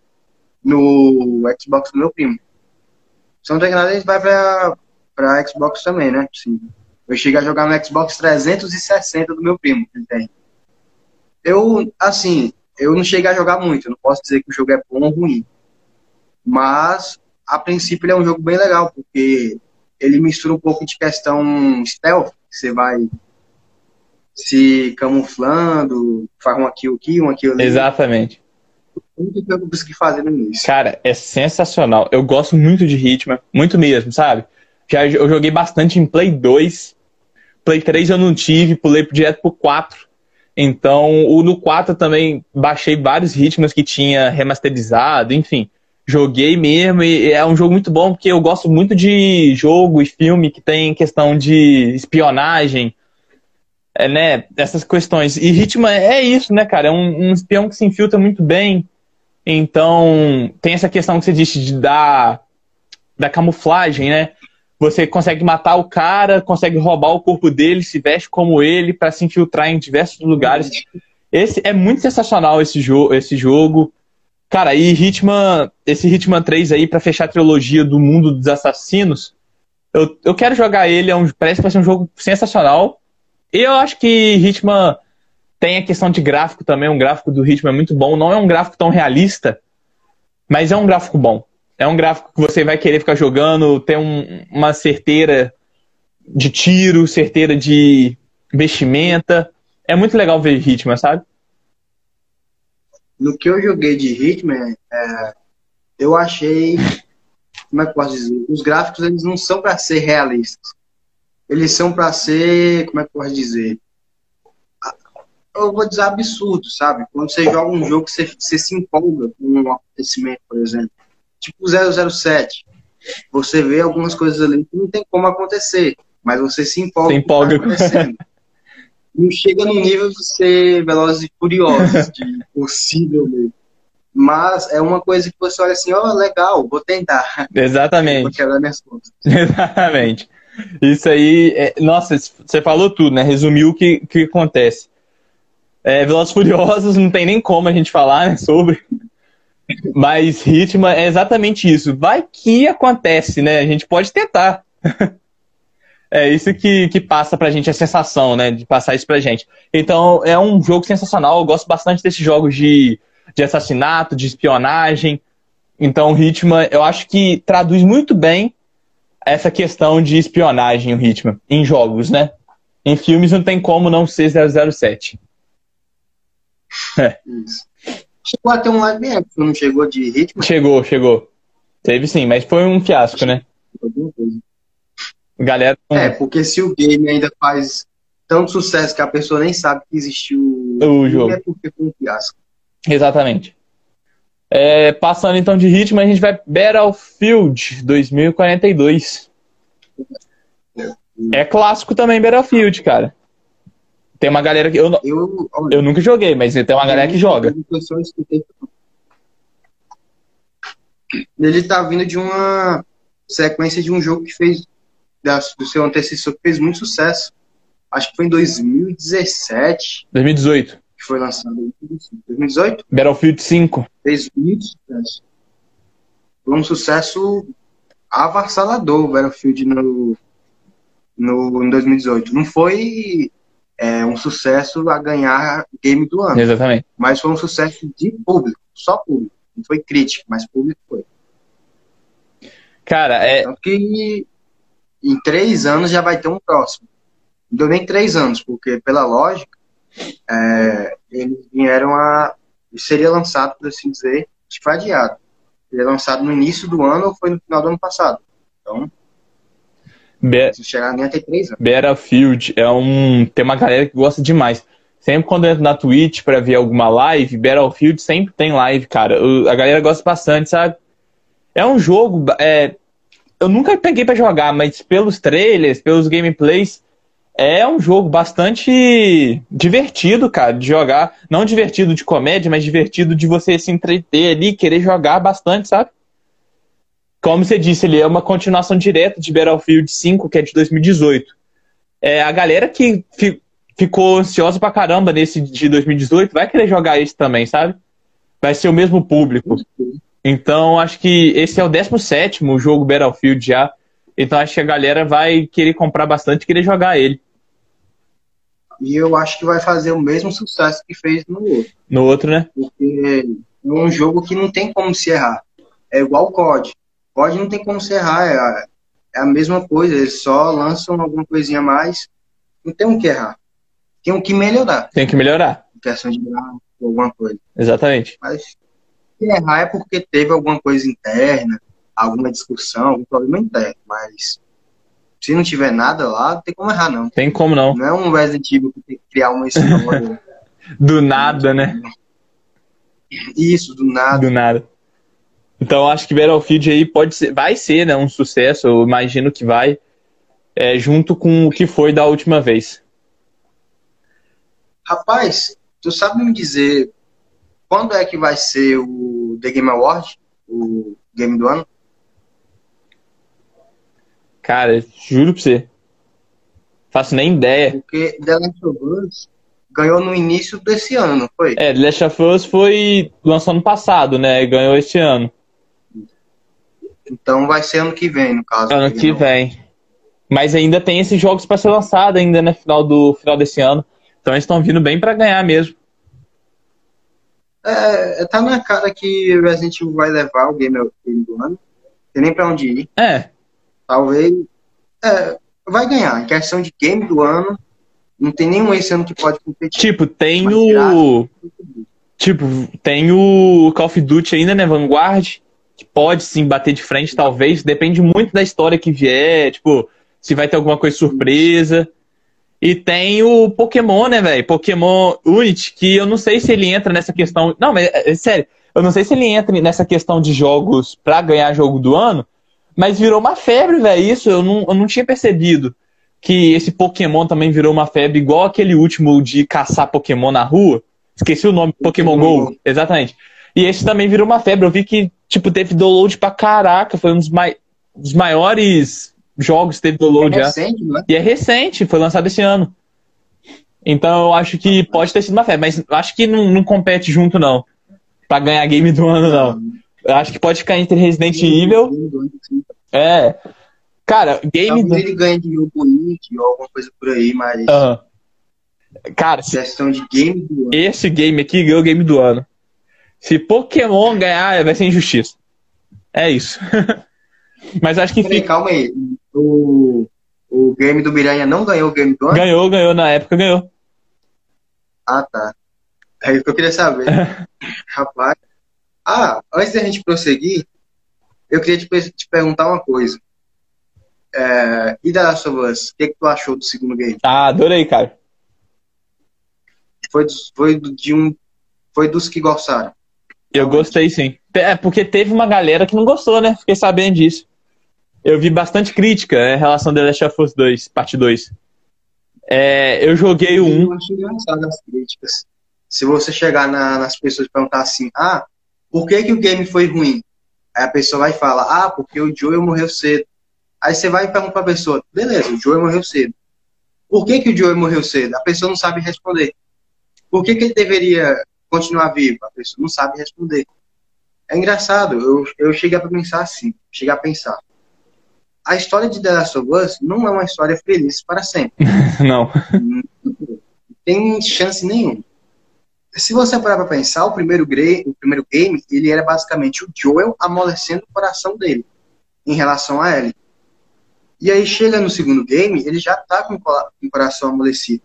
no Xbox do meu primo. Se não tem nada, a gente vai pra, pra Xbox também, né? Sim. Eu cheguei a jogar no Xbox 360 do meu primo, que ele tem. Eu, assim, eu não cheguei a jogar muito. Não posso dizer que o jogo é bom ou ruim. Mas, a princípio, ele é um jogo bem legal, porque ele mistura um pouco de questão stealth você vai se camuflando, faz um aqui, aqui, um aqui ali. Exatamente. Muito que eu consegui fazer no início. Cara, é sensacional. Eu gosto muito de Hitman, muito mesmo, sabe? Já eu joguei bastante em Play 2. Play 3 eu não tive, pulei direto pro 4. Então, o no 4 também baixei vários ritmos que tinha remasterizado, enfim joguei mesmo e é um jogo muito bom porque eu gosto muito de jogo e filme que tem questão de espionagem, é, né? Essas questões. E Hitman é isso, né, cara? É um, um espião que se infiltra muito bem. Então, tem essa questão que você disse de da, da camuflagem, né? Você consegue matar o cara, consegue roubar o corpo dele, se veste como ele para se infiltrar em diversos lugares. Esse é muito sensacional esse, jo esse jogo. Cara, e Hitman, esse Hitman 3 aí, para fechar a trilogia do mundo dos assassinos, eu, eu quero jogar ele, é um, parece que vai ser um jogo sensacional. E eu acho que Hitman Tem a questão de gráfico também, um gráfico do ritmo é muito bom. Não é um gráfico tão realista, mas é um gráfico bom. É um gráfico que você vai querer ficar jogando, tem um, uma certeira de tiro, certeira de vestimenta. É muito legal ver Hitman, sabe? No que eu joguei de Hitman, é, eu achei. Como é que eu posso dizer? Os gráficos eles não são para ser realistas. Eles são para ser. Como é que eu posso dizer? Eu vou dizer absurdo, sabe? Quando você joga um jogo, você, você se empolga com um acontecimento, por exemplo. Tipo 007. Você vê algumas coisas ali que não tem como acontecer, mas você se empolga. Se empolga. Com não chega no nível de ser velozes e furiosos, de possível mesmo. Mas é uma coisa que você olha assim, ó, oh, legal, vou tentar. Exatamente. Vou quebrar minhas contas. Exatamente. Isso aí, é... nossa, você falou tudo, né? Resumiu o que, que acontece. É, Velozes Furiosos não tem nem como a gente falar né, sobre. Mas Hitman é exatamente isso. Vai que acontece, né? A gente pode tentar. É isso que, que passa pra gente a sensação, né? De passar isso pra gente. Então, é um jogo sensacional. Eu gosto bastante desses jogos de, de assassinato, de espionagem. Então, Hitman, eu acho que traduz muito bem essa questão de espionagem, o Hitman, em jogos, né? Em filmes não tem como não ser 007. É. Isso. Chegou a ter um live action, não chegou de Hitman? Chegou, chegou. Teve sim, mas foi um fiasco, né? Galera. É, porque se o game ainda faz tanto sucesso que a pessoa nem sabe que existiu o jogo, é porque foi um fiasco. Exatamente. É, passando então de ritmo, a gente vai Battlefield 2042. É clássico também Battlefield, cara. Tem uma galera que. Eu, eu, eu nunca joguei, mas tem uma galera que joga. Ele tá vindo de uma sequência de um jogo que fez do seu antecessor que fez muito sucesso. Acho que foi em 2017. 2018. Que foi lançado. 2018? Battlefield 5. Fez muito sucesso. Foi um sucesso avassalador o Battlefield no, no, em 2018. Não foi é, um sucesso a ganhar game do ano. Exatamente. Mas foi um sucesso de público, só público. Não foi crítico, mas público foi. Cara, é. Tanto que em três anos já vai ter um próximo. Não deu nem três anos, porque pela lógica, é, eles vieram a. Seria lançado, por assim dizer, acho que foi adiado. Seria lançado no início do ano ou foi no final do ano passado. Então. Be se chegar nem até três anos. Battlefield é um. Tem uma galera que gosta demais. Sempre quando eu entro na Twitch para ver alguma live, Battlefield sempre tem live, cara. A galera gosta bastante, sabe? É um jogo. É, eu nunca peguei para jogar, mas pelos trailers, pelos gameplays, é um jogo bastante divertido, cara, de jogar. Não divertido de comédia, mas divertido de você se entreter ali, querer jogar bastante, sabe? Como você disse, ele é uma continuação direta de Battlefield 5, que é de 2018. É, a galera que fi, ficou ansiosa pra caramba nesse de 2018 vai querer jogar esse também, sabe? Vai ser o mesmo público. Então, acho que esse é o 17 jogo Battlefield já. Então, acho que a galera vai querer comprar bastante e querer jogar ele. E eu acho que vai fazer o mesmo sucesso que fez no outro. No outro, né? Porque é um jogo que não tem como se errar. É igual o COD. COD não tem como se errar. É a, é a mesma coisa. Eles só lançam alguma coisinha a mais. Não tem o um que errar. Tem o um que melhorar. Tem que melhorar. Em questão de gráfico, alguma coisa. Exatamente. Mas se errar é porque teve alguma coisa interna, alguma discussão, algum problema interno, mas se não tiver nada lá, não tem como errar, não. Tem como não. Não é um Resident Evil que tem que criar uma história. do nada, né? Isso, do nada. Do nada. Então acho que Battlefield aí pode ser, vai ser né, um sucesso, eu imagino que vai, é, junto com o que foi da última vez. Rapaz, tu sabe me dizer quando é que vai ser o The Game Award? O game do ano? Cara, juro pra você. Faço nem ideia. Porque The Last of Us ganhou no início desse ano, não foi? É, The Last of Us foi lançado ano passado, né? Ganhou este ano. Então vai ser ano que vem, no caso. Ano que vem. Mas ainda tem esses jogos para ser lançado ainda, né? Final do final desse ano. Então eles estão vindo bem para ganhar mesmo. É, tá na cara que o Resident Evil vai levar o game, game do ano. Tem nem pra onde ir. É. Talvez. É, vai ganhar. Em questão de game do ano, não tem nenhum esse ano que pode competir. Tipo, tem o. Tipo, tem o Call of Duty ainda, né? Vanguard, que pode sim bater de frente, talvez. Depende muito da história que vier, tipo, se vai ter alguma coisa surpresa. E tem o Pokémon, né, velho? Pokémon Unity, que eu não sei se ele entra nessa questão. Não, mas é, é, sério, eu não sei se ele entra nessa questão de jogos pra ganhar jogo do ano, mas virou uma febre, velho. Isso eu não, eu não tinha percebido. Que esse Pokémon também virou uma febre, igual aquele último de caçar Pokémon na rua. Esqueci o nome, Pokémon Go. Exatamente. E esse também virou uma febre. Eu vi que, tipo, teve download pra caraca. Foi um dos, mai dos maiores jogos teve download é já. recente, né? E é recente, foi lançado esse ano. Então eu acho que pode ter sido uma febre, mas acho que não, não compete junto, não. Pra ganhar game do ano, não. Eu acho que pode ficar entre Resident Evil. É. Cara, game Talvez do. ele ganhe de jogo Unity ou alguma coisa por aí, mas Aham. Cara, se questão de game do ano. esse game aqui ganhou o game do ano. Se Pokémon ganhar, vai ser injustiça. É isso. Mas acho que Peraí, fica. calma aí. O, o game do Miranha não ganhou o game do ano? Ganhou, ganhou, na época ganhou. Ah, tá. É isso que eu queria saber. Rapaz. Ah, antes da gente prosseguir, eu queria te, te perguntar uma coisa. É, e da Last of Us, o que, que tu achou do segundo game? Ah, adorei, cara. Foi, foi de um. Foi dos que gostaram. Eu gostei sim. É, porque teve uma galera que não gostou, né? Fiquei sabendo disso. Eu vi bastante crítica né, em relação a The Last of Us 2, parte 2. É, eu joguei o 1. Eu engraçado as críticas. Se você chegar na- nas pessoas e perguntar assim, ah, por que, que o game foi ruim? Aí a pessoa vai e fala, ah, porque o Joel morreu cedo. Aí você vai e pergunta pra pessoa, beleza, o Joel morreu cedo. Por que, que o Joel morreu cedo? A pessoa não sabe responder. Por que, que ele deveria continuar vivo? A pessoa não sabe responder. É engraçado, eu, eu cheguei a pensar assim, cheguei a pensar. A história de The Last of Us não é uma história feliz para sempre Não. tem chance nenhuma. Se você parar pra pensar, o primeiro, o primeiro game, ele era basicamente o Joel amolecendo o coração dele em relação a Ellie. E aí chega no segundo game, ele já tá com o cora- com o coração amolecido.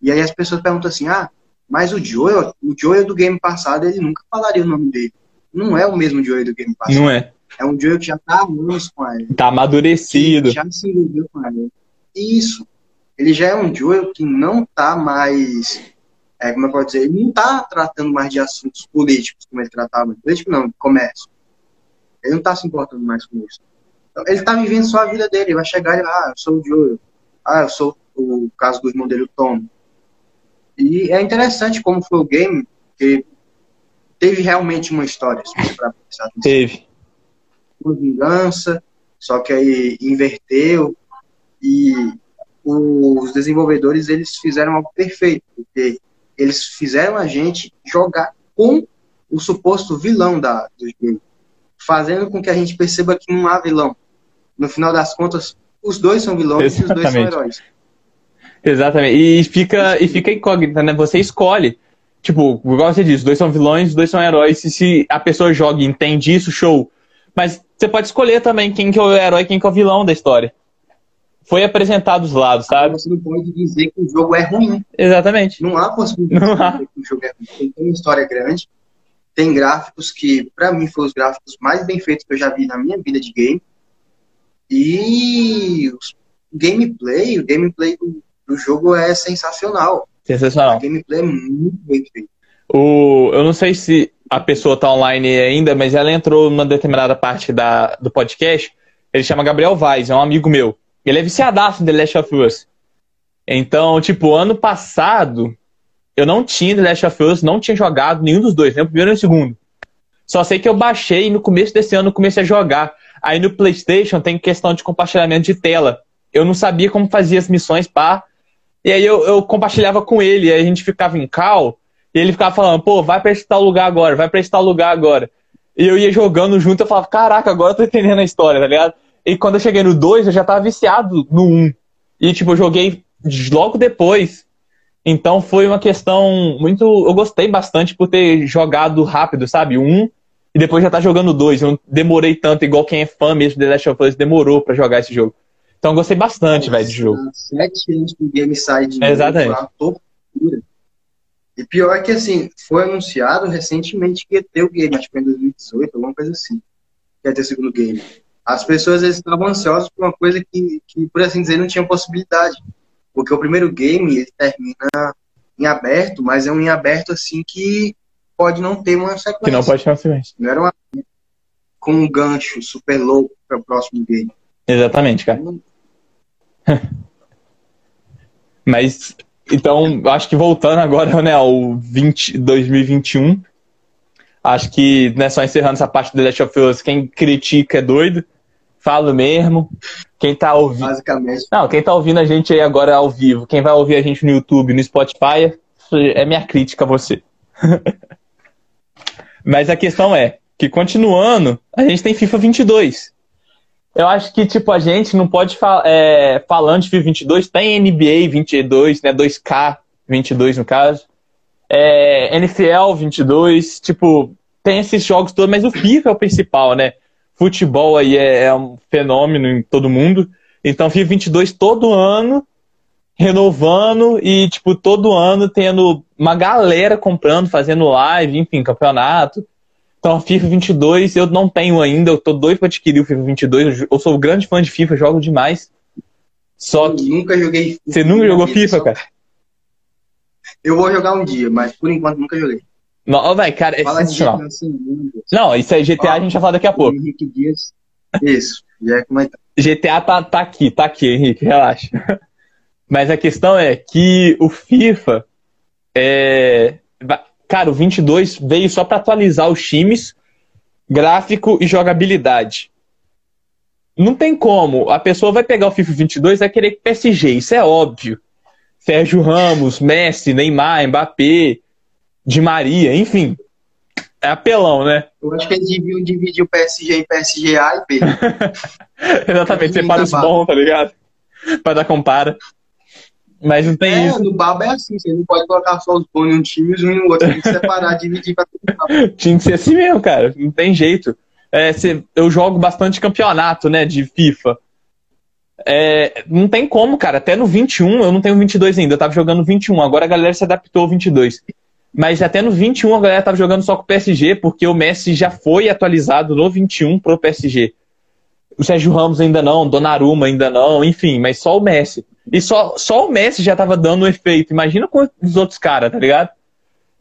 E aí as pessoas perguntam assim, ah, mas o Joel, o Joel do game passado, ele nunca falaria o nome dele. Não é o mesmo Joel do game passado. Não é. É um Joel que já tá anos com a Tá amadurecido. já se envolveu com ela. Isso. Ele já é um Joel que não tá mais. É, como eu posso dizer? Ele não tá tratando mais de assuntos políticos como ele tratava. Político não, de comércio. Ele não tá se importando mais com isso. Então, ele tá vivendo só a vida dele. Ele vai chegar e, ah, eu sou o Joel. Ah, eu sou o caso do irmão dele, o Tom. E é interessante como foi o game, que teve realmente uma história. Teve. Uma vingança, só que aí inverteu e os desenvolvedores eles fizeram algo perfeito, porque eles fizeram a gente jogar com o suposto vilão da, do jogo, fazendo com que a gente perceba que não há vilão. No final das contas, os dois são vilões e os dois são Exatamente. heróis. Exatamente. E fica, e fica incógnita, né? Você escolhe. Tipo, igual você disse, os dois são vilões, os dois são heróis. E se a pessoa joga e entende isso, show. Mas você pode escolher também quem que é o herói e quem que é o vilão da história. Foi apresentado os lados, sabe? Você não pode dizer que o jogo é ruim. Exatamente. Não há possibilidade Não há. de dizer que o jogo é ruim. Tem uma história grande, tem gráficos que, pra mim, foram os gráficos mais bem feitos que eu já vi na minha vida de game. E o gameplay, o gameplay do, do jogo é sensacional. O Sensacional. gameplay é muito bem feito. O, eu não sei se a pessoa tá online ainda, mas ela entrou numa determinada parte da, do podcast. Ele chama Gabriel Vaz, é um amigo meu. Ele é viciadaço em The Last of Us. Então, tipo, ano passado, eu não tinha The Last of Us, não tinha jogado nenhum dos dois, nem o primeiro nem o segundo. Só sei que eu baixei e no começo desse ano eu comecei a jogar. Aí no PlayStation tem questão de compartilhamento de tela. Eu não sabia como fazia as missões, pá. E aí eu, eu compartilhava com ele, aí a gente ficava em call, e ele ficava falando, pô, vai pra esse tal lugar agora, vai pra esse tal lugar agora. E eu ia jogando junto, eu falava, caraca, agora eu tô entendendo a história, tá ligado? E quando eu cheguei no 2, eu já tava viciado no 1. Um. E, tipo, eu joguei logo depois. Então foi uma questão muito. Eu gostei bastante por ter jogado rápido, sabe? Um, e depois já tá jogando dois. Eu não demorei tanto, igual quem é fã mesmo de The Last of Us demorou para jogar esse jogo. Então eu gostei bastante, velho, de jogo. Sete anos o game sai de Exatamente. Novo, e pior é que, assim, foi anunciado recentemente que ia ter o game, acho que foi em 2018, alguma coisa assim. Que ia ter o segundo game. As pessoas eles estavam ansiosas por uma coisa que, que, por assim dizer, não tinha possibilidade. Porque o primeiro game, ele termina em aberto, mas é um em aberto, assim, que pode não ter uma sequência. Que não pode ter uma sequência. Não era uma... com um gancho super louco para o próximo game. Exatamente, cara. Mas, então, acho que voltando agora, né, ao 20, 2021, acho que, né, só encerrando essa parte do The Last of Us, quem critica é doido, falo mesmo. Quem tá ouvindo. Basicamente. Não, quem tá ouvindo a gente aí agora ao vivo, quem vai ouvir a gente no YouTube, no Spotify, é minha crítica a você. Mas a questão é que, continuando, a gente tem FIFA 22. Eu acho que, tipo, a gente não pode falar, é, falando de FIFA 22, tem NBA 22, né, 2K 22 no caso, é, NFL 22, tipo, tem esses jogos todos, mas o FIFA é o principal, né? Futebol aí é, é um fenômeno em todo mundo. Então, FIFA 22 todo ano, renovando e, tipo, todo ano tendo uma galera comprando, fazendo live, enfim, campeonato. Então, FIFA 22 eu não tenho ainda, eu tô doido pra adquirir o FIFA 22. Eu sou grande fã de FIFA, jogo demais. Só que. Eu nunca joguei FIFA. Você nunca jogou FIFA, só... cara? Eu vou jogar um dia, mas por enquanto nunca joguei. Não, vai, cara, é Fala sensacional. Não, isso aí, GTA Ó, a gente vai falar daqui a pouco. Henrique Dias. Isso, já é comentar. GTA tá, tá aqui, tá aqui, Henrique, relaxa. Mas a questão é que o FIFA é. Cara, o 22 veio só para atualizar os times, gráfico e jogabilidade. Não tem como. A pessoa vai pegar o FIFA 22 e vai querer PSG, isso é óbvio. Sérgio Ramos, Messi, Neymar, Mbappé, Di Maria, enfim. É apelão, né? Eu acho que eles deviam dividir o PSG em PSG A e B. Exatamente, separa os bons, tá ligado? Pra dar compara. Mas não tem é, isso. no Baba é assim, você não pode colocar só os bons em um time e um em outro, tem que separar, dividir pra Tinha que ser assim mesmo, cara. Não tem jeito. É, cê, eu jogo bastante campeonato, né, de FIFA. É, não tem como, cara. Até no 21, eu não tenho 22 ainda. Eu tava jogando 21. Agora a galera se adaptou ao 22. Mas até no 21 a galera tava jogando só com o PSG, porque o Messi já foi atualizado no 21 pro PSG. O Sérgio Ramos ainda não, Donnarumma ainda não, enfim, mas só o Messi. E só, só o Messi já tava dando um efeito. Imagina com os outros caras, tá ligado?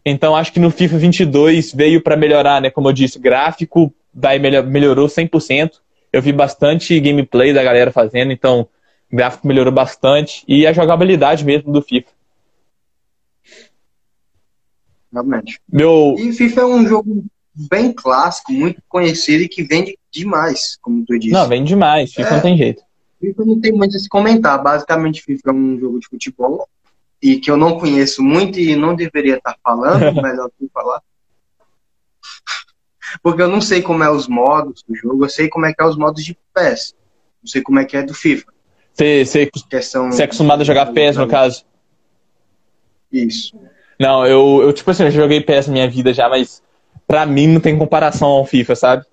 Então acho que no FIFA 22 veio para melhorar, né? Como eu disse, gráfico daí melhorou 100%. Eu vi bastante gameplay da galera fazendo, então o gráfico melhorou bastante. E a jogabilidade mesmo do FIFA. Realmente. Meu... E FIFA é um jogo bem clássico, muito conhecido e que vende demais, como tu disse. Não, vende demais. FIFA É. não tem jeito. FIFA não tem muito a se comentar. Basicamente, FIFA é um jogo de futebol e que eu não conheço muito e não deveria estar falando, melhor que falar. Porque eu não sei como é os modos do jogo, eu sei como é que é os modos de PES. Não sei como é que é do FIFA. Você, é acostumado a jogar PES, no caso? Isso. Não, eu, eu tipo assim, eu joguei PES na minha vida já, mas pra mim não tem comparação ao FIFA, sabe?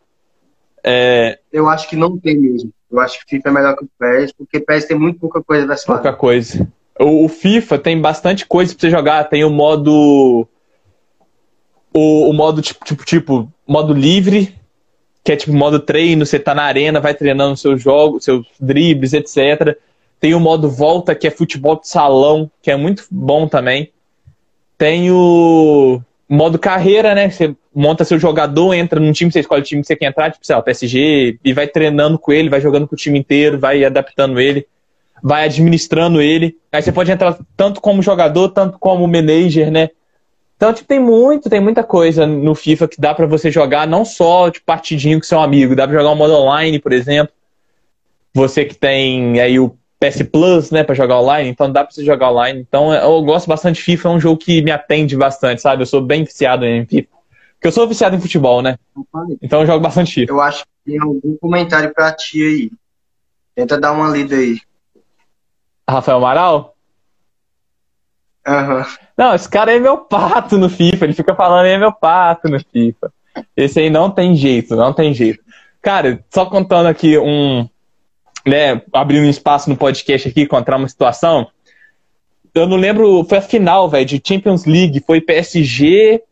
É, Eu acho que não tem mesmo. Eu acho que FIFA é melhor que o PES, porque PES tem muito pouca coisa dessa pouca coisa. O, o FIFA tem bastante coisa pra você jogar. Tem o modo. O, o modo tipo, tipo, tipo, modo livre, que é tipo modo treino, você tá na arena, vai treinando seus jogos, seus dribles, etc. Tem o modo volta, que é futebol de salão, que é muito bom também. Tem o modo carreira, né? Você monta seu jogador, entra num time, você escolhe o time que você quer entrar, tipo, sei lá, PSG, e vai treinando com ele, vai jogando com o time inteiro, vai adaptando ele, vai administrando ele. Aí você pode entrar tanto como jogador, tanto como manager, né? Então, tipo, tem muito, tem muita coisa no FIFA que dá pra você jogar, não só de partidinho com seu amigo, dá pra jogar um modo online, por exemplo. Você que tem aí o PS Plus, né, pra jogar online, então dá pra você jogar online. Então, eu gosto bastante de FIFA, é um jogo que me atende bastante, sabe? Eu sou bem viciado em FIFA. Porque eu sou viciado em futebol, né? Então eu jogo bastante FIFA. Eu acho que tem algum comentário pra ti aí. Tenta dar uma lida aí. Rafael Amaral? Aham. Não, esse cara é meu pato no FIFA. Ele fica falando, é meu pato no FIFA. Esse aí não tem jeito, não tem jeito. Cara, só contando aqui um. Né, abrindo um espaço no podcast aqui, contar uma situação. Eu não lembro, foi a final, velho, de Champions League. Foi PSG.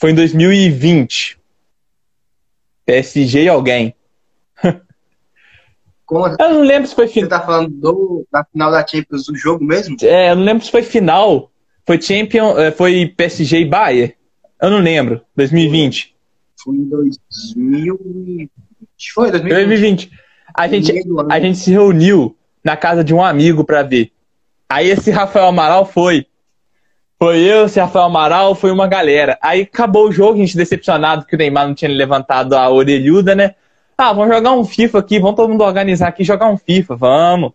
Foi em 2020. PSG e alguém. Como? Eu não lembro se foi Você final. tá falando do, da final da Champions do jogo mesmo? É, eu não lembro se foi final. Foi Champion, é, foi PSG e Bayern. Eu não lembro. 2020. Foi em 2020. Foi 2020. 2020. A gente, ano. a gente se reuniu na casa de um amigo pra ver. Aí esse Rafael Amaral foi. Foi eu, esse Rafael Amaral, foi uma galera. Aí acabou o jogo, a gente decepcionado que o Neymar não tinha levantado a orelhuda, né? Ah, vamos jogar um FIFA aqui, vamos todo mundo organizar aqui jogar um FIFA, vamos.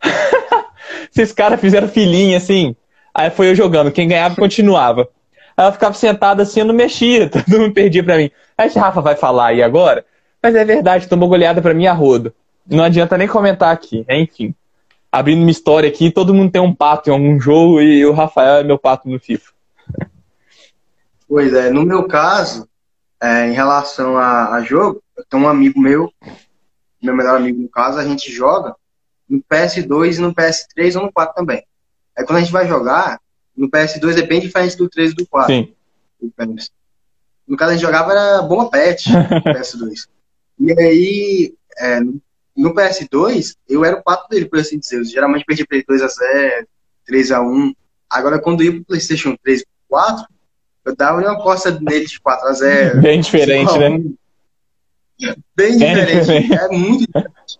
Esses caras fizeram filinha assim. Aí foi eu jogando, quem ganhava continuava. Aí eu ficava sentado assim, eu não mexia, todo mundo perdia pra mim. Aí esse Rafa vai falar aí agora, mas é verdade, tomou goleada pra mim a rodo. Não adianta nem comentar aqui, enfim. Abrindo uma história aqui, todo mundo tem um pato em algum jogo e o Rafael é meu pato no FIFA. Pois é, no meu caso, é, em relação a, a jogo, eu tenho um amigo meu, meu melhor amigo no caso, a gente joga no PS2 e no PS3 ou no 4 também. Aí quando a gente vai jogar, no PS2 é bem diferente do 3 e do 4. Sim. No caso, a gente jogava era bomba pet no PS2. E aí, é, no PS2, eu era o pato dele, por assim dizer. Eu geralmente perdia pra ele 2x0, 3x1. Agora, quando eu ia pro PlayStation 3 e 4, eu dava uma aposta nele de 4x0. Bem diferente, né? Bem Bem diferente. diferente. É muito diferente.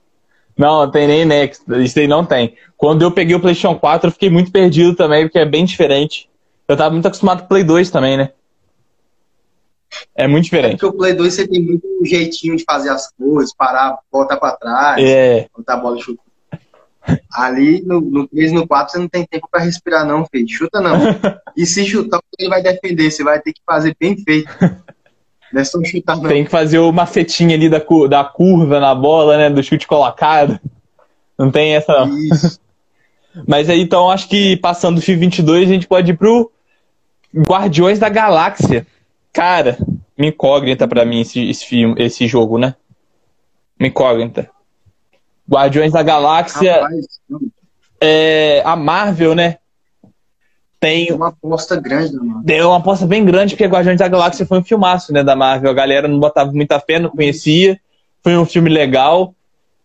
Não, não tem nem Next. Isso aí não tem. Quando eu peguei o PlayStation 4, eu fiquei muito perdido também, porque é bem diferente. Eu tava muito acostumado com o Play 2 também, né? É muito É diferente. porque o Play 2 você tem muito jeitinho de fazer as coisas, parar, voltar pra trás, É, botar a bola e chutar. Ali no, no 3 e no 4 você não tem tempo pra respirar, não, filho. Chuta não. E se chutar, ele vai defender. Você vai ter que fazer bem feito. Não é só chutar, não. tem que fazer o macetinho ali da, da curva na bola, né? Do chute colocado. Não tem essa, não. Isso. Mas aí, então, acho que passando do FIFA 22, a gente pode ir pro Guardiões da Galáxia. Cara, uma incógnita pra mim esse, esse, filme, esse jogo, né? Uma incógnita. Guardiões da Galáxia, Rapaz, é, a Marvel, né? Tem é uma aposta grande, mano. deu uma aposta bem grande, porque Guardiões da Galáxia foi um filmaço, né, da Marvel. A galera não botava muita fé, não conhecia. Foi um filme legal.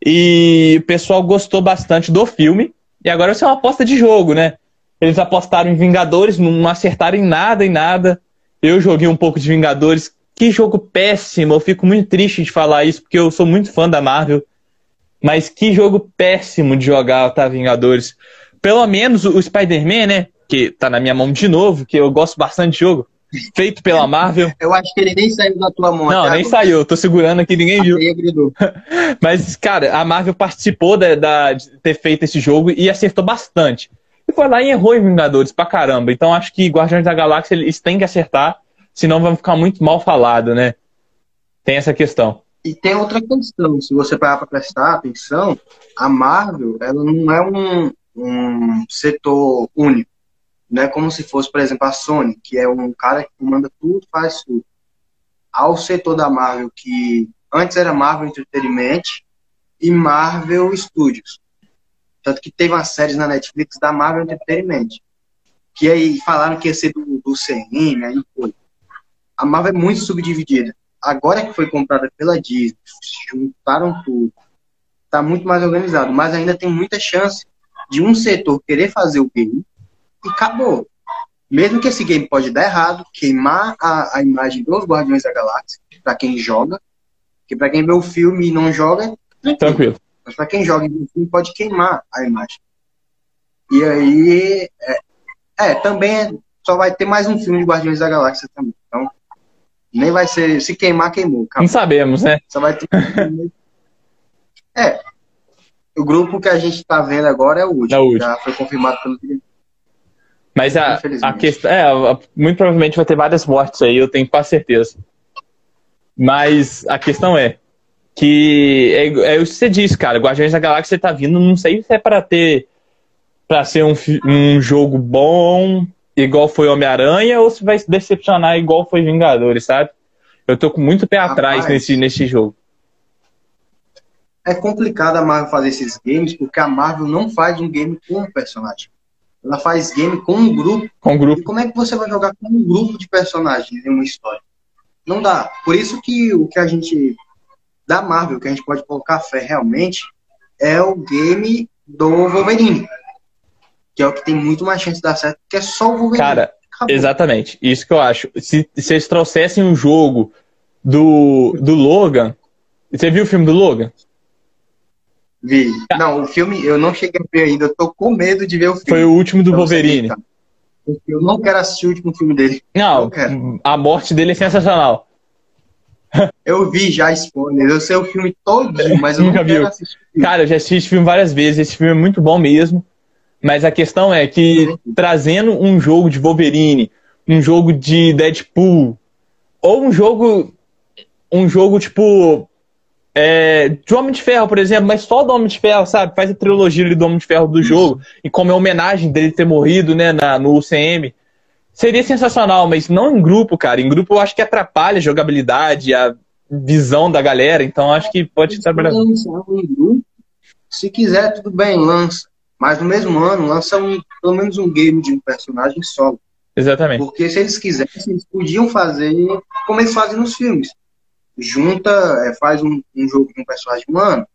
E o pessoal gostou bastante do filme. E agora vai ser uma aposta de jogo, né? Eles apostaram em Vingadores, não acertaram em nada, em nada. Eu joguei um pouco de Vingadores. Que jogo péssimo. Eu fico muito triste de falar isso, porque eu sou muito fã da Marvel. Mas que jogo péssimo de jogar, tá, Vingadores. Pelo menos o Spider-Man, né? Que tá na minha mão de novo, que eu gosto bastante de jogo. Feito pela Marvel. Eu acho que ele nem saiu da tua mão. Não, nem agora. saiu, eu tô segurando aqui, ninguém viu. Mas, cara, a Marvel participou da, da- de ter feito esse jogo e acertou bastante. E foi lá e errou em Vingadores pra caramba. Então acho que Guardiões da Galáxia eles têm que acertar, senão vão ficar muito mal falado, né? Tem essa questão. E tem outra questão, se você parar para prestar atenção, a Marvel, ela não é um, um setor único. Não é como se fosse, por exemplo, a Sony, que é um cara que comanda tudo, faz tudo. Há o setor da Marvel que antes era Marvel Entertainment e Marvel Studios. Tanto que teve umas séries na Netflix da Marvel Entertainment. Que aí falaram que ia ser do, do CM, aí foi. A Marvel é muito subdividida agora que foi comprada pela Disney, juntaram tudo, tá muito mais organizado, mas ainda tem muita chance de um setor querer fazer o game e acabou. Mesmo que esse game pode dar errado, queimar a, a imagem dos Guardiões da Galáxia, para quem joga, que para quem vê o filme e não joga. Tranquilo. Mas para quem joga e o filme, pode queimar a imagem. E aí, é, é, também só vai ter mais um filme de Guardiões da Galáxia também. Então, nem vai ser, se queimar, queimou. Não acabou. sabemos, né? Só vai ter. É. O grupo que a gente tá vendo agora é o último. É o último. Já foi confirmado pelo Mas a, a questão. É, muito provavelmente vai ter várias mortes aí, eu tenho quase certeza. Mas a questão é que é, é o que você disse, cara. Guardiões da Galáxia tá vindo, não sei se é pra ter. pra ser um, um jogo bom, igual foi Homem-Aranha, ou se vai se decepcionar igual foi Vingadores, sabe? Eu tô com muito pé Rapaz, atrás nesse, nesse jogo. É complicado a Marvel fazer esses games, porque a Marvel não faz um game com um personagem. Ela faz game com um grupo. Com um grupo. E como é que você vai jogar com um grupo de personagens em uma história? Não dá. Por isso que o que a gente. Da Marvel, que a gente pode colocar fé realmente, é o game do Wolverine. Que é o que tem muito mais chance de dar certo, que é só o Wolverine. Cara, Acabou. exatamente. Isso que eu acho. Se, se eles trouxessem um jogo do, do Logan. Você viu o filme do Logan? Vi. Não, o filme eu não cheguei a ver ainda, eu tô com medo de ver o filme. Foi o último do Wolverine. Eu não quero assistir o último filme dele. Não, não a morte dele é sensacional. Eu vi já spoiler, eu sei o filme todo, mas eu nunca vi. Cara, eu já assisti esse filme várias vezes, esse filme é muito bom mesmo. Mas a questão é que uhum. trazendo um jogo de Wolverine, um jogo de Deadpool, ou um jogo. Um jogo tipo é, de Homem de Ferro, por exemplo, mas só do Homem de Ferro, sabe? Faz a trilogia do Homem de Ferro do jogo, e como é homenagem dele ter morrido, né, na, no UCM. Seria sensacional, mas não em grupo, cara. Em grupo eu acho que atrapalha a jogabilidade, a visão da galera, então acho que pode trabalhar. Se quiser, tudo bem, lança. Mas no mesmo ano, lança um, pelo menos um game de um personagem solo. Exatamente. Porque se eles quisessem, eles podiam fazer como eles fazem nos filmes junta, é, faz um, um, jogo de um personagem um ano,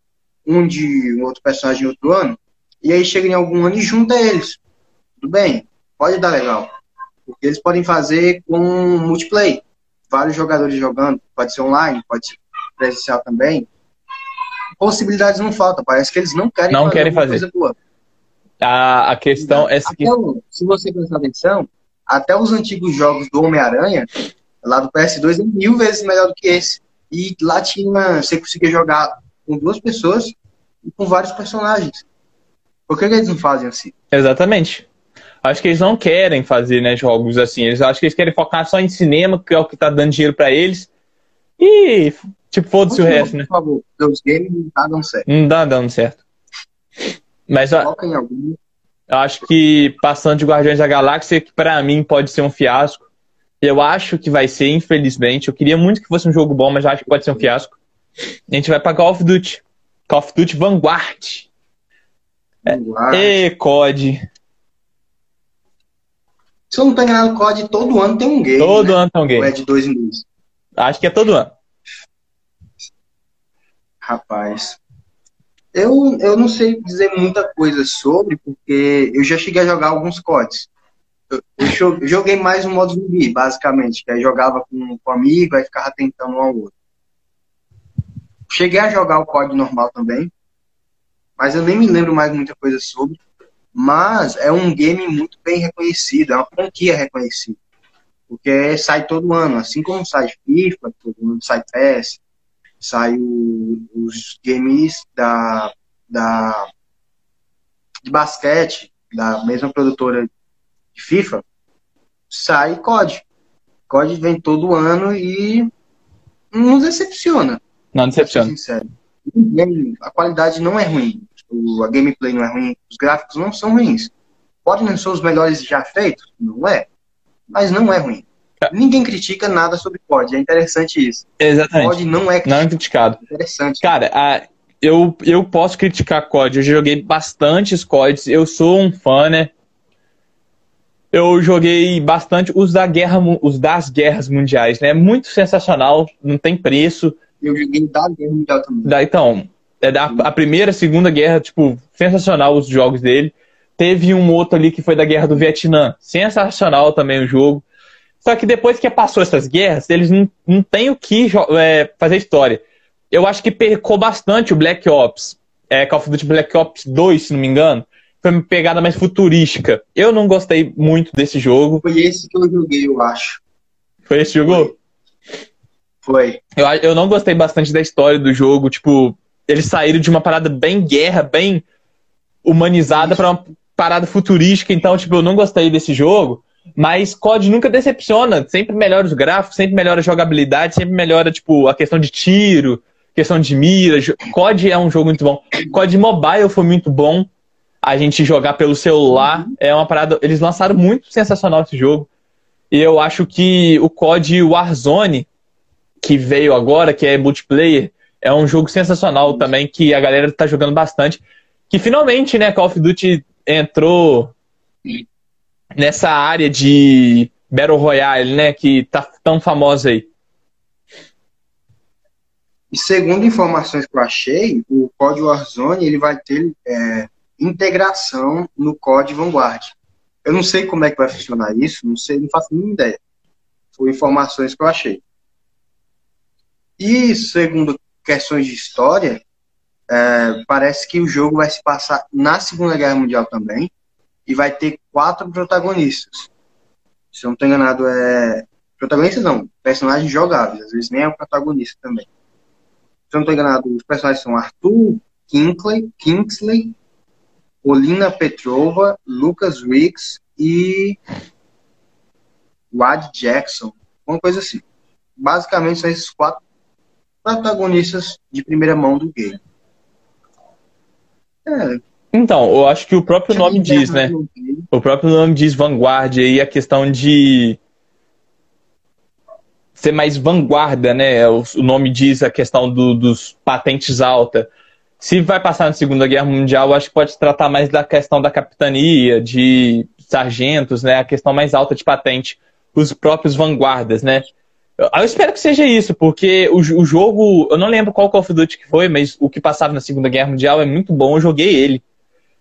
um de um outro personagem outro ano, e aí chega em algum ano e junta eles. Tudo bem, pode dar legal. Porque eles podem fazer com multiplayer. Vários jogadores jogando, pode ser online, pode ser presencial também. Possibilidades não faltam, parece que eles não querem não fazer. Querem fazer. A, a questão é que... se você prestar atenção, até os antigos jogos do Homem-Aranha, lá do PS2, é mil vezes melhor do que esse. E lá tinha, você conseguia jogar com duas pessoas e com vários personagens. Por que, que eles não fazem assim? Exatamente. Acho que eles não querem fazer né, jogos assim. Eles acho que eles querem focar só em cinema, que é o que tá dando dinheiro para eles. E, tipo, foda-se o resto, né? Por favor, os games não tá dando certo. Não tá dando certo. Mas ó, eu acho que passando de Guardiões da Galáxia, que pra mim pode ser um fiasco. Eu acho que vai ser, infelizmente. Eu queria muito que fosse um jogo bom, mas acho que pode ser um fiasco. A gente vai pra Call of Duty. Call of Duty Vanguard. Vanguard. E COD. Se eu não tô enganado, COD todo ano tem um game. Todo né? ano tem um game. Ou é de dois em dois? Acho que é todo ano. Rapaz. Eu, eu não sei dizer muita coisa sobre, porque eu já cheguei a jogar alguns CODs eu joguei mais um modo zumbi, basicamente, que aí jogava com, com um amigo, aí ficava tentando um ao outro. Cheguei a jogar o código normal também, mas eu nem me lembro mais muita coisa sobre. Mas é um game muito bem reconhecido, é uma franquia reconhecida. Porque sai todo ano, assim como sai FIFA, todo ano sai PES, sai o, os games da, da, de basquete, da mesma produtora de FIFA, sai COD. COD vem todo ano e não decepciona. Não decepciona. Sincero. A qualidade não é ruim. A gameplay não é ruim. Os gráficos não são ruins. Podem não ser os melhores já feitos? Não é. Mas não é ruim. Ninguém critica nada sobre COD. É interessante isso. Exatamente. COD não é criticado. Não é criticado. Interessante. Cara, a, eu, eu posso criticar COD. Eu joguei bastantes CODs. Eu sou um fã, né? eu joguei bastante os da guerra, os das guerras mundiais, né? Muito sensacional, não tem preço. Eu joguei da guerra mundial também. Da, então, é da a primeira, segunda guerra, tipo, sensacional os jogos dele. Teve um outro ali que foi da guerra do Vietnã, sensacional também o jogo. Só que depois que passou essas guerras, eles não, não têm o que é, fazer história. Eu acho que percou bastante o Black Ops, é, Call of Duty Black Ops 2, se não me engano foi uma pegada mais futurística. Eu não gostei muito desse jogo. Foi esse que eu joguei, eu acho. Foi esse jogo? Foi. Eu, eu não gostei bastante da história do jogo. Tipo, eles saíram de uma parada bem guerra, bem humanizada para uma parada futurística. Então, tipo, eu não gostei desse jogo. Mas COD nunca decepciona. Sempre melhora os gráficos, sempre melhora a jogabilidade, sempre melhora, tipo, a questão de tiro, questão de mira. COD é um jogo muito bom. COD Mobile foi muito bom. a gente jogar pelo celular. É uma parada. Eles lançaram muito sensacional esse jogo. E eu acho que o COD Warzone, que veio agora, que é multiplayer, é um jogo sensacional também, que a galera tá jogando bastante. Que finalmente, né, Call of Duty entrou nessa área de Battle Royale, né, que tá tão famosa aí. E segundo informações que eu achei, o COD Warzone ele vai ter é, integração no COD Vanguard. Eu não sei como é que vai funcionar isso, não sei, não faço nenhuma ideia. Foi informações que eu achei. E segundo questões de história, é, parece que o jogo vai se passar na Segunda Guerra Mundial também e vai ter quatro protagonistas. Se eu não estou enganado, é. Protagonistas não, personagens jogáveis, às vezes nem é o protagonista também. Se eu não estou enganado, os personagens são Arthur Kingsley, Kingsley Olina Petrova, Lucas Riggs e Wad Jackson, uma coisa assim. Basicamente são esses quatro protagonistas de primeira mão do game. É. Então, eu acho que o próprio nome diz, né? O próprio nome diz vanguarda e a questão de ser mais vanguarda, né? O, nome diz a questão do, dos patentes alta. Se vai passar na Segunda Guerra Mundial, eu acho que pode tratar mais da questão da capitania, de sargentos, né? A questão mais alta de patente, os próprios vanguardas, né? Eu espero que seja isso, porque o, o, jogo, eu não lembro qual Call of Duty que foi, mas o que passava na Segunda Guerra Mundial é muito bom, eu joguei ele.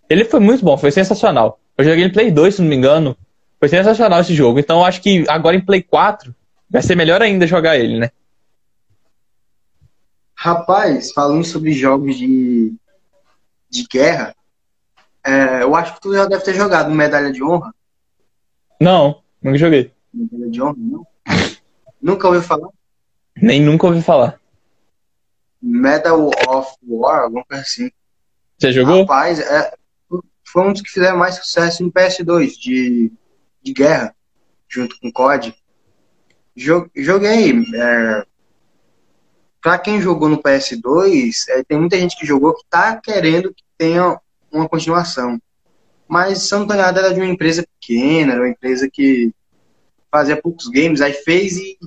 Ele foi muito bom, foi sensacional. Eu joguei em Play 2, se não me engano. Foi sensacional esse jogo. Então eu acho que agora em Play 4 vai ser melhor ainda jogar ele, né? Rapaz, falando sobre jogos de, de guerra, é, eu acho que tu já deve ter jogado Medalha de Honra. Não, nunca joguei. Medalha de Honra, não? Nunca ouviu falar? Nem nunca ouvi falar. Medal of War, alguma coisa assim. Você jogou? Rapaz, é, foi um dos que fizeram mais sucesso em PS2 de, de guerra, junto com COD. Joguei. É, pra quem jogou no PS2, é, tem muita gente que jogou que tá querendo que tenha uma continuação. Mas Santa Nada era de uma empresa pequena, era uma empresa que fazia poucos games, aí fez e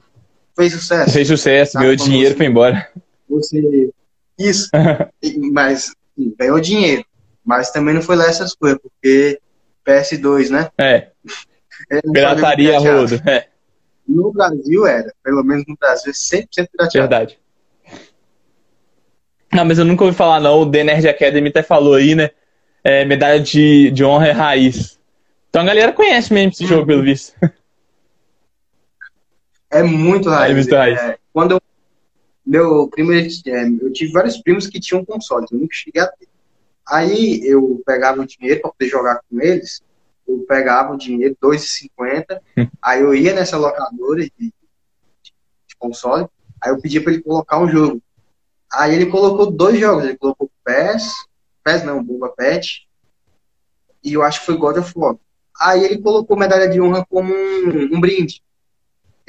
fez sucesso. Fez sucesso, ganhou dinheiro e foi embora. Você. Isso. mas sim, ganhou dinheiro. Mas também não foi lá essas coisas, porque PS2, né? É. Pirataria rodo. É. No Brasil era, pelo menos no Brasil, 100% pirateado. Verdade. Não, mas eu nunca ouvi falar, não. O The Nerd Academy até falou aí, né? É, medalha de, de honra é raiz. Então a galera conhece mesmo esse hum. jogo, pelo visto. É muito raiz. É, quando eu, meu primeiro, é, eu tive vários primos que tinham console, eu nunca cheguei a ter. Aí eu pegava o dinheiro para poder jogar com eles, eu pegava o dinheiro, 2,50, hum. aí eu ia nessa locadora de, de console, aí eu pedia para ele colocar um jogo. Aí ele colocou dois jogos, ele colocou PES, PES não, Boba Pet, e eu acho que foi God of War. Aí ele colocou medalha de honra como um, um brinde.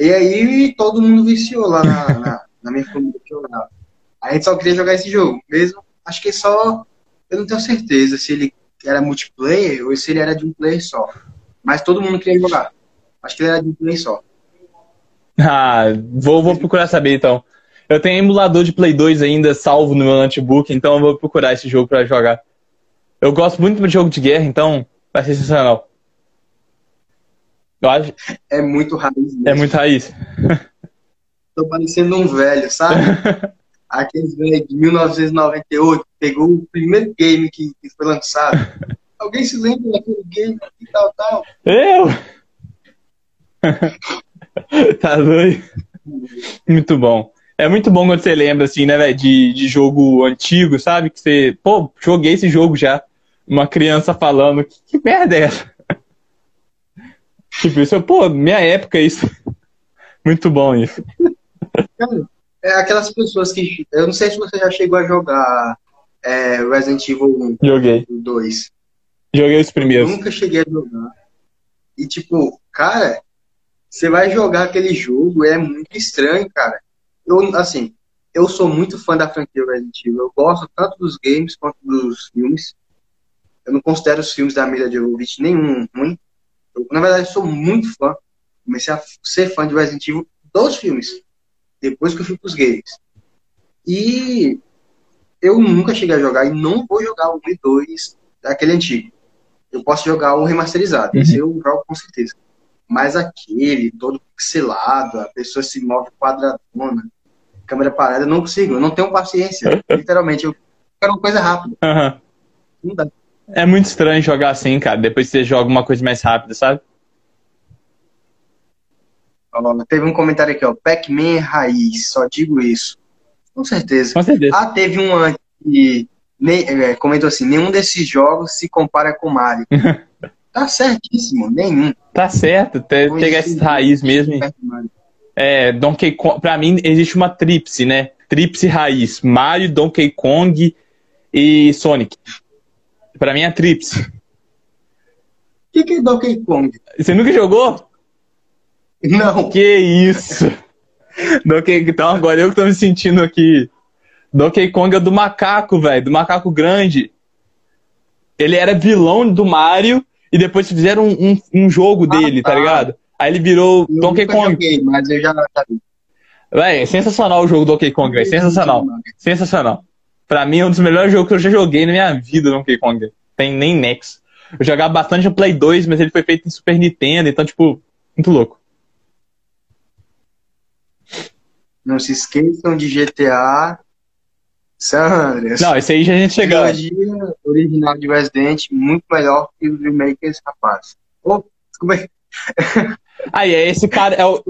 E aí todo mundo viciou lá na, na, na minha família que jogava. A gente só queria jogar esse jogo. Mesmo, acho que só. Eu não tenho certeza se ele era multiplayer ou se ele era de um player só. Mas todo mundo queria jogar. Acho que ele era de um player só. Ah, vou, vou procurar saber então. Eu tenho emulador de Play 2 ainda salvo no meu notebook, então eu vou procurar esse jogo para jogar. Eu gosto muito de jogo de guerra, então vai ser sensacional. Eu acho... É muito raiz. Mesmo. É muito raiz. Tô parecendo um velho, sabe? Aqueles velhos de 1998, pegou o primeiro game que, que foi lançado. Alguém se lembra daquele game e tal, tal? Eu? tá doido? Muito bom. É muito bom quando você lembra, assim, né, velho, de, de jogo antigo, sabe? Que você, pô, joguei esse jogo já. Uma criança falando, que, que merda é essa? Tipo, isso, pô, minha época é isso. Muito bom isso. É aquelas pessoas que. Eu não sei se você já chegou a jogar é, Resident Evil 1. Joguei. 2. Joguei os primeiros. Eu nunca cheguei a jogar. E tipo, cara, você vai jogar aquele jogo, é muito estranho, cara. Eu, assim, eu sou muito fã da franquia Resident Evil. Eu gosto tanto dos games quanto dos filmes. Eu não considero os filmes da Mila Jovovich nenhum ruim. Eu, na verdade, sou muito fã. Comecei a ser fã de Resident Evil dos filmes. Depois que eu fui pros games. E eu nunca cheguei a jogar e não vou jogar o 1 e 2 daquele antigo. Eu posso jogar o remasterizado, uhum. esse eu jogo com certeza. Mas aquele, todo pixelado, a pessoa se move quadradona, câmera parada, eu não consigo, eu não tenho paciência. Literalmente, eu quero uma coisa rápida. Uhum. Não dá. É muito estranho jogar assim, cara, depois você joga uma coisa mais rápida, sabe? Ó, teve um comentário aqui, ó. Pac-Man raiz, só digo isso. Com certeza. Com certeza. Ah, teve um antes que é, comentou assim: nenhum desses jogos se compara com Mario. tá certíssimo, nenhum. Tá certo, pegar essa raiz mesmo. É, Donkey Kong, pra mim existe uma tríplice, né? Tríplice raiz: Mario, Donkey Kong e Sonic. Pra mim é tríplice. O que, que é Donkey Kong? Você nunca jogou? Não. Que isso? Donkey... Então agora eu que tô me sentindo aqui. Donkey Kong é do macaco, velho. Do macaco grande. Ele era vilão do Mario e depois fizeram um, um, um jogo ah, dele, tá. tá. ligado? Aí ele virou eu Donkey Kong. Joguei, mas eu já Véi, é sensacional o jogo Donkey Kong, velho. Sensacional. Sensacional. Pra mim é um dos melhores jogos que eu já joguei na minha vida, Donkey Kong. Tem nem Nex. Eu jogava bastante no Play 2, mas ele foi feito em Super Nintendo, então, tipo, muito louco. Não se esqueçam de GTA San Andreas. Não, esse aí já a gente chegou. Trilogia original de Resident muito melhor que os remakes, rapaz. Oh, desculpa aí. Aí, é esse cara, é o,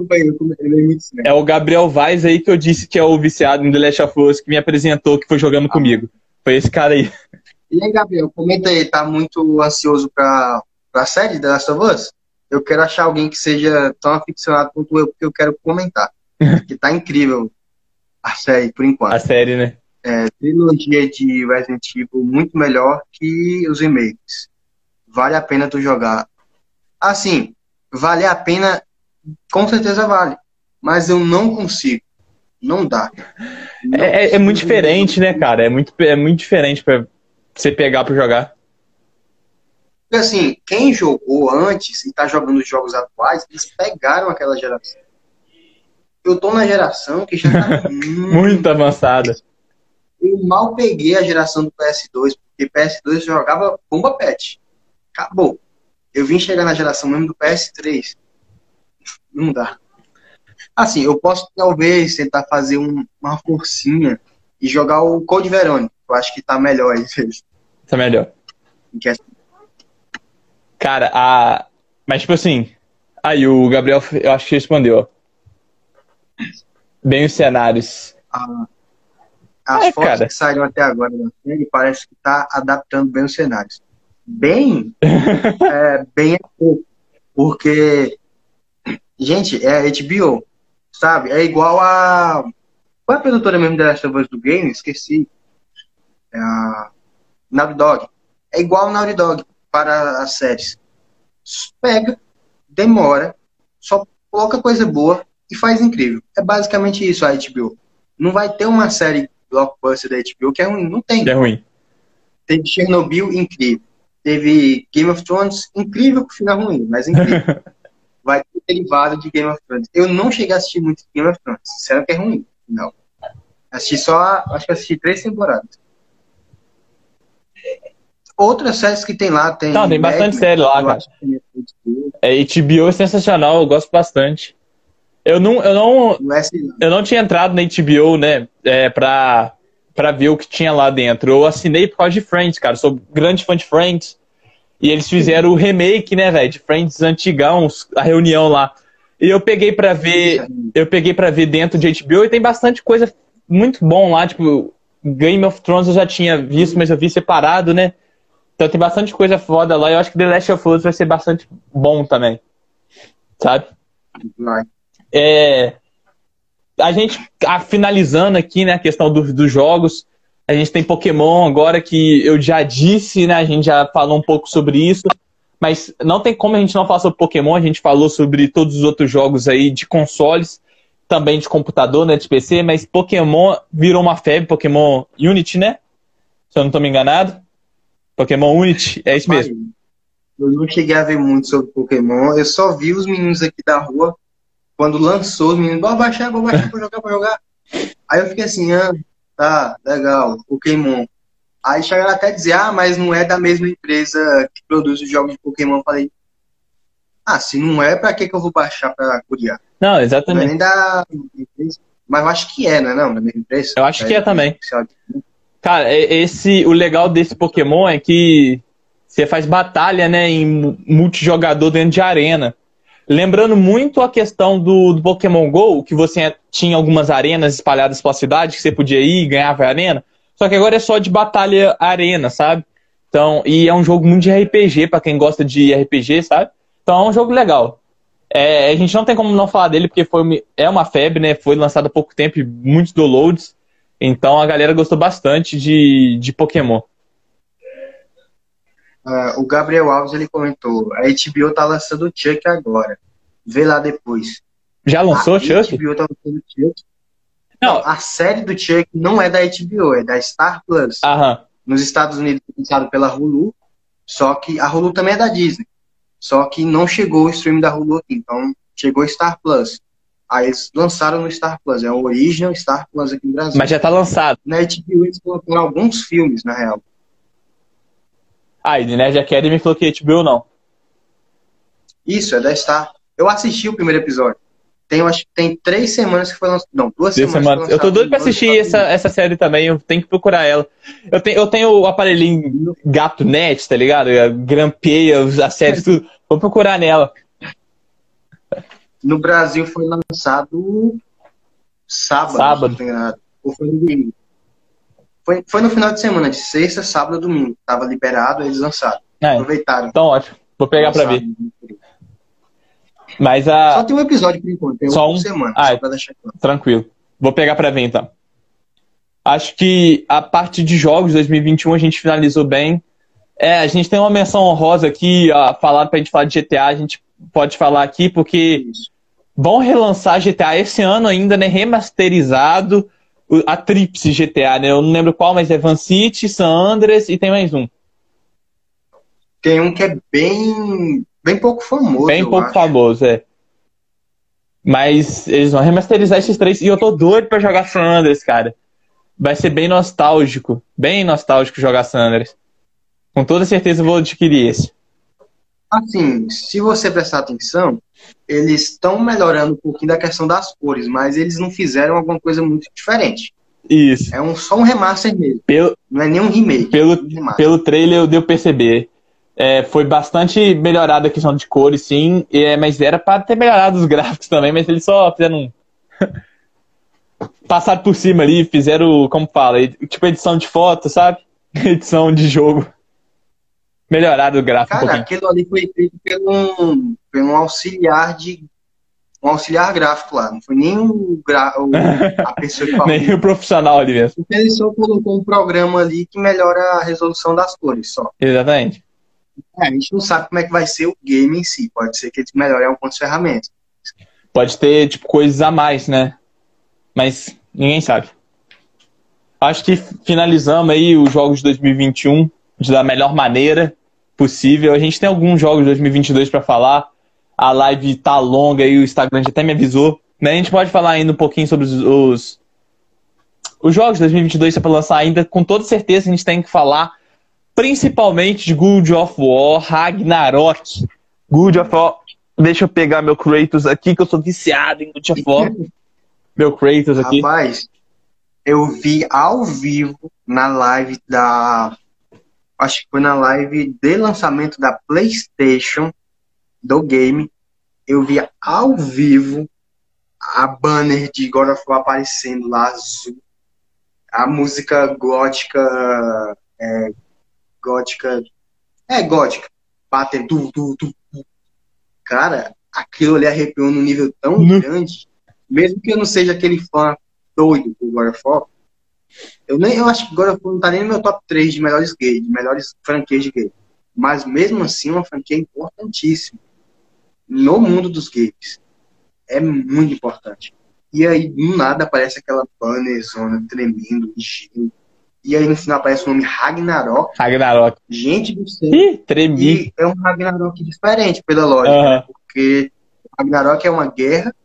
é o Gabriel Vaz aí que eu disse que é o viciado em The Last of Us, que me apresentou, que foi jogando ah. comigo. Foi esse cara aí. E aí, Gabriel, comenta aí, tá muito ansioso pra, pra série The Last of Us? Eu quero achar alguém que seja tão aficionado quanto eu, porque eu quero comentar. que tá incrível a série, por enquanto. A série, né? É, trilogia de Resident Evil muito melhor que os remakes. Vale a pena tu jogar. Assim, vale a pena, com certeza vale. Mas eu não consigo. Não dá. Não é, é, é muito diferente, né, cara? É muito, é muito diferente pra você pegar pra jogar. Porque assim, quem jogou antes e tá jogando os jogos atuais, eles pegaram aquela geração eu tô na geração que já tá muito, muito avançada. Eu mal peguei a geração do PS2, porque PS2 jogava bomba pet. Acabou. Eu vim chegar na geração mesmo do PS3. Não dá. Assim, eu posso talvez tentar fazer um, uma forcinha e jogar o Code Verônica. Eu acho que tá melhor aí. Tá melhor. Cara, a. Mas tipo assim. Aí o Gabriel, eu acho que respondeu bem os cenários. Ah, as é, fotos cara. que saíram até agora da série parece que está adaptando bem os cenários. Bem, é, bem é pouco. Porque, gente, é HBO, sabe? É igual a. Qual é a produtora mesmo da Last of Us do game? Esqueci. É a Naughty Dog. É igual a Naughty Dog para as séries. Pega, demora, só coloca coisa boa e faz incrível. É basicamente isso a HBO. Não vai ter uma série blockbuster da HBO que é ruim. Não tem. É ruim. Teve Chernobyl, incrível. Teve Game of Thrones, incrível com final ruim, mas incrível. vai ter derivado de Game of Thrones. Eu não cheguei a assistir muito Game of Thrones. Será que é ruim? Não. Assisti só, acho que assisti três temporadas. Outras séries que tem lá tem. Não, tem bastante série lá, cara. É, HBO é sensacional, eu gosto bastante. Eu não, eu não, não é assim, eu não tinha entrado na HBO, né, é, pra, pra ver o que tinha lá dentro. Eu assinei por causa de Friends, cara. Sou grande fã de Friends. E eles fizeram o remake, né, velho, de Friends antigão, a reunião lá. E eu peguei para ver, eu peguei para ver dentro de HBO e tem bastante coisa muito bom lá, tipo, Game of Thrones eu já tinha visto, mas eu vi separado, né? Então tem bastante coisa foda lá. Eu acho que The Last of Us vai ser bastante bom também. Sabe? É, a gente, a, finalizando aqui, né, a questão do, dos jogos, a gente tem Pokémon agora que eu já disse, né, a gente já falou um pouco sobre isso, mas não tem como a gente não falar sobre Pokémon, a gente falou sobre todos os outros jogos aí de consoles, também de computador, né, de PC, mas Pokémon virou uma febre, Pokémon Unity, né? Se eu não estou me enganado. Pokémon Unity, é isso mesmo. Eu não cheguei a ver muito sobre Pokémon, eu só vi os meninos aqui da rua, quando lançou, os meninos, vou baixar, vou baixar, vou jogar, vou jogar. Aí eu fiquei assim, ah, tá, legal, Pokémon. Aí chegaram até a dizer, ah, mas não é da mesma empresa que produz os jogos de Pokémon. Eu falei, ah, se não é, pra que, que eu vou baixar pra curiar? Não, exatamente. Não é nem da mas eu acho que é, não é não? Da mesma empresa? Eu acho que é também. Cara, esse, o legal desse Pokémon é que você faz batalha, né, em multijogador dentro de arena. Lembrando muito a questão do, do Pokémon GO, que você tinha algumas arenas espalhadas pela cidade, que você podia ir e ganhava arena. Só que agora é só de batalha arena, sabe? Então, e é um jogo muito de RPG, para quem gosta de RPG, sabe? Então é um jogo legal. É, a gente não tem como não falar dele, porque foi, é uma febre, né? Foi lançado há pouco tempo e muitos downloads. Então a galera gostou bastante de, de Pokémon. Uh, o Gabriel Alves ele comentou: a HBO tá lançando o Chuck agora. Vê lá depois. Já lançou o Chuck? A HBO tá lançando o Chuck. Não. A série do Chuck não é da HBO, é da Star Plus. Aham. Nos Estados Unidos lançado pela Hulu. Só que a Hulu também é da Disney. Só que não chegou o stream da Hulu aqui. Então chegou Star Plus. Aí eles lançaram no Star Plus. É o Original Star Plus aqui no Brasil. Mas já tá lançado. Na HBO eles colocaram alguns filmes, na real. Ah, e Nerd Academy falou que HBO não. Isso, é da Star. Eu assisti o primeiro episódio. Tem, acho que tem três semanas que foi lançado. Não, duas, semanas. semanas. Eu tô doido pra assistir essa, essa série também. Eu tenho que procurar ela. Eu tenho, eu tenho o aparelhinho Gato Net, tá ligado? Grampeia as séries, tudo. Vou procurar nela no Brasil foi lançado sábado, sábado. ou foi no domingo. Foi, foi no final de semana, de sexta, sábado domingo. Tava liberado, eles lançaram. É, Aproveitaram. Então, ótimo. Vou pegar para ver. Mas a. Só tem um episódio por enquanto, tem só um semana. Ah, só deixar claro. Tranquilo. Vou pegar para ver então. Acho que a parte de jogos 2021 a gente finalizou bem. É, a gente tem uma menção honrosa aqui, a falar pra gente falar de GTA, a gente pode falar aqui, porque Isso. vão relançar GTA esse ano ainda, né? Remasterizado. A Tríplice GTA, né? Eu não lembro qual, mas é Van City, San Andreas e tem mais um. Tem um que é bem, bem pouco famoso. Bem pouco acho. famoso, é. Mas eles vão remasterizar esses três. E eu tô doido pra jogar San Andreas, cara. Vai ser bem nostálgico. Bem nostálgico jogar San Andreas. Com toda certeza eu vou adquirir esse. Assim, se você prestar atenção, eles estão melhorando um pouquinho da questão das cores, mas eles não fizeram alguma coisa muito diferente. Isso. É um, só um remaster mesmo. Pelo, não é nem um remake. Pelo, é um pelo trailer deu perceber. É, foi bastante melhorada a questão de cores, sim, é, mas era para ter melhorado os gráficos também, mas eles só fizeram um. Passaram por cima ali, fizeram, como fala, tipo edição de foto, sabe? edição de jogo melhorado o gráfico. Cara, um aquilo ali foi feito pelo pelo auxiliar de. Um auxiliar gráfico lá, não foi nem o, gra, o a pessoa que falou. nem o profissional ali mesmo. Ele só colocou um programa ali que melhora a resolução das cores só. Exatamente. É, a gente não sabe como é que vai ser o game em si. Pode ser que eles melhorem algumas ferramentas. Pode ter, tipo, coisas a mais, né? Mas ninguém sabe. Acho que finalizamos aí os jogos de 2021 da melhor maneira possível. A gente tem alguns jogos de 2022 para falar. A live tá longa e o Instagram já até me avisou. Né? A gente pode falar ainda um pouquinho sobre os, os, os jogos de 2022 para lançar ainda. Com toda certeza a gente tem que falar principalmente de Good of War, Ragnarok. Good of War. Deixa eu pegar meu Kratos aqui, que eu sou viciado em Good of War. meu Kratos aqui. Rapaz, eu vi ao vivo na live da acho que foi na live de lançamento da PlayStation do game. Eu vi ao vivo a banner de God of War aparecendo lá azul. A música gótica. É, gótica. É, gótica. Bater. Tu, tu, tu, Cara, aquilo ali arrepiou num nível tão uhum. grande. Mesmo que eu não seja aquele fã doido do God of War, eu, nem, eu acho que agora não tá nem no meu top 3 de melhores gays, de melhores franquias de gays. Mas mesmo assim, uma franquia importantíssima no mundo dos games. É muito importante. E aí, do nada, aparece aquela bannerzona tremendo, e aí no final aparece o nome Ragnarok. Ragnarok. Gente do céu. Ih, tremi. E é um Ragnarok diferente, pela lógica, Aham. né? porque Ragnarok é uma guerra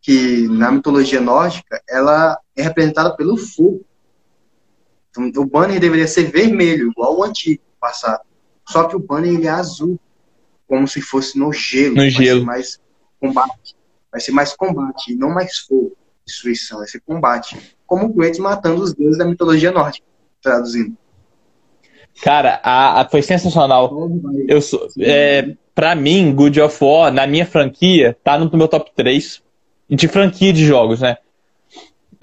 que, na mitologia nórdica, ela é representada pelo fogo. Então, o banner deveria ser vermelho, igual o antigo, passado. Só que o banner ele é azul, como se fosse no gelo. No Vai gelo. ser mais combate. Vai ser mais combate, não mais fogo, destruição. Vai ser combate. Como o Kratos matando os deuses da mitologia nórdica, traduzindo. Cara, a, a- foi sensacional. Eu sou, é, pra mim, Good of War, na minha franquia, tá no meu top 3 de franquia de jogos, né?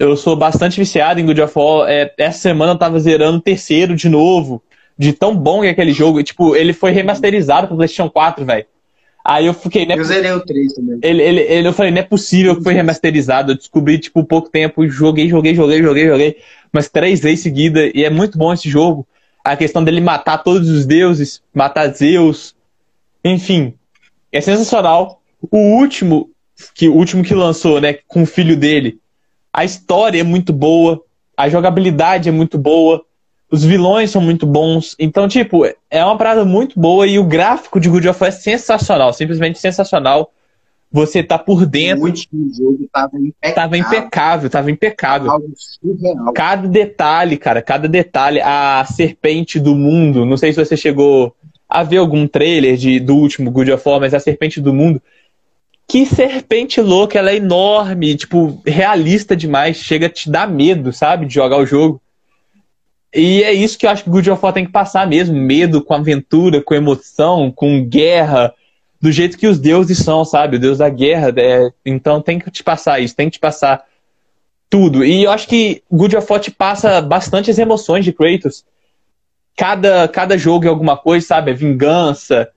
Eu sou bastante viciado em Good of War. É, essa semana eu tava zerando o terceiro de novo, de tão bom que é aquele jogo. E, tipo, ele foi remasterizado pro PlayStation 4, velho. Aí eu fiquei, né? Eu zerei o 3 também. Ele, ele, ele, eu falei, não é possível que foi remasterizado. Eu descobri, tipo, pouco tempo, joguei, joguei, joguei, joguei, joguei, mas três vezes seguida, e é muito bom esse jogo. A questão dele matar todos os deuses, matar Zeus, enfim, é sensacional. O último, que o último que lançou, né, com o filho dele, a história é muito boa, a jogabilidade é muito boa, os vilões são muito bons. Então, tipo, é uma parada muito boa e o gráfico de God of War é sensacional, simplesmente sensacional. Você tá por O dentro, último jogo tava impecável. tava impecável, tava impecável. Cada detalhe, cara, cada detalhe. A serpente do mundo, não sei se você chegou a ver algum trailer de, do último God of War, mas a serpente do mundo. Que serpente louca, ela é enorme, tipo, realista demais, chega a te dar medo, sabe, de jogar o jogo. E é isso que eu acho que God of War tem que passar mesmo, medo com aventura, com emoção, com guerra, do jeito que os deuses são, sabe, o deus da guerra, é, então tem que te passar isso, tem que te passar tudo. E eu acho que God of War te passa bastante as emoções de Kratos. Cada, cada jogo é alguma coisa, sabe? É vingança,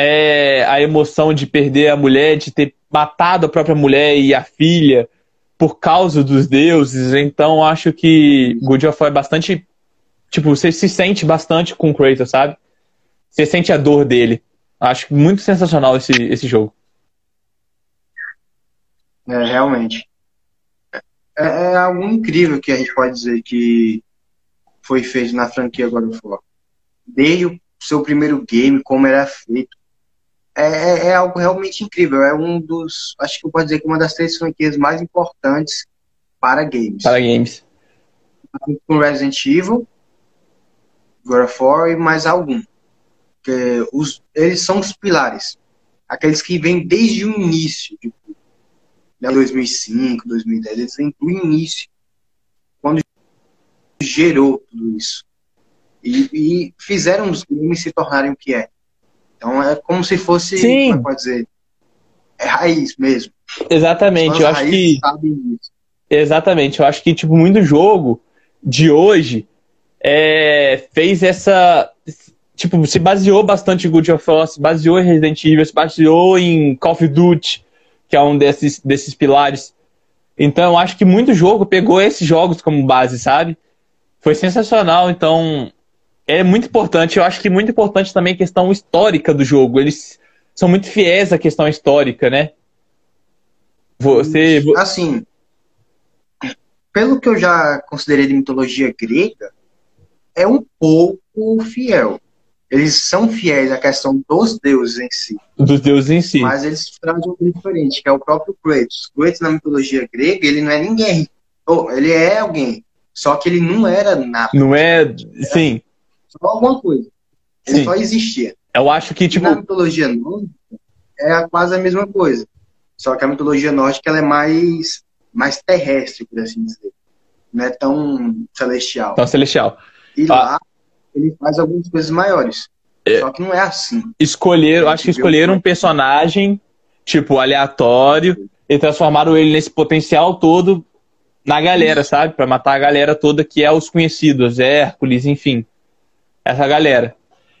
é a emoção de perder a mulher, de ter matado a própria mulher e a filha por causa dos deuses. Então acho que God of War é bastante. Tipo, você se sente bastante com Kratos, sabe? Você sente a dor dele. Acho muito sensacional esse, esse jogo. É, realmente. É, é algo incrível que a gente pode dizer que foi feito na franquia God of War. Desde o seu primeiro game, como era feito. É, é, é algo realmente incrível. É um dos. Acho que eu posso dizer que uma das três franquias mais importantes para games. Para games. Com Resident Evil, God of War e mais algum. Que os, eles são os pilares. Aqueles que vêm desde o início. Tipo, né, 2005, 2010. Eles vêm do início. Quando gerou tudo isso. E, e fizeram os games se tornarem o que é. Então é como se fosse, Sim. como é pode dizer, é raiz mesmo. Exatamente. Eu acho que. Exatamente. Eu acho que, tipo, muito jogo de hoje é, fez essa. Tipo, se baseou bastante em God of War, se baseou em Resident Evil, se baseou em Call of Duty, que é um desses, desses pilares. Então, eu acho que muito jogo pegou esses jogos como base, sabe? Foi sensacional. Então, é muito importante. Eu acho que muito importante também a questão histórica do jogo. Eles são muito fiéis à questão histórica, né? Você. Assim, pelo que eu já considerei de mitologia grega, é um pouco fiel. Eles são fiéis à questão dos deuses em si, Dos deuses em si. mas eles trazem um diferente, que é o próprio Kratos. Kratos, na mitologia grega, ele não é ninguém. Ele é alguém, só que ele não era nada, Não é. Sim. Só alguma coisa. Ele Sim. só existia. Eu acho que, tipo. na mitologia nórdica, é quase a mesma coisa. Só que a mitologia nórdica ela é mais, mais terrestre, por assim dizer. Não é tão celestial. Tão celestial. E Ah. lá ele faz algumas coisas maiores. Só que não é assim. Escolheram, acho que escolheram um personagem, tipo, aleatório, e transformaram ele nesse potencial todo na galera, sabe? Pra matar a galera toda que é os conhecidos, Hércules, enfim. Essa galera.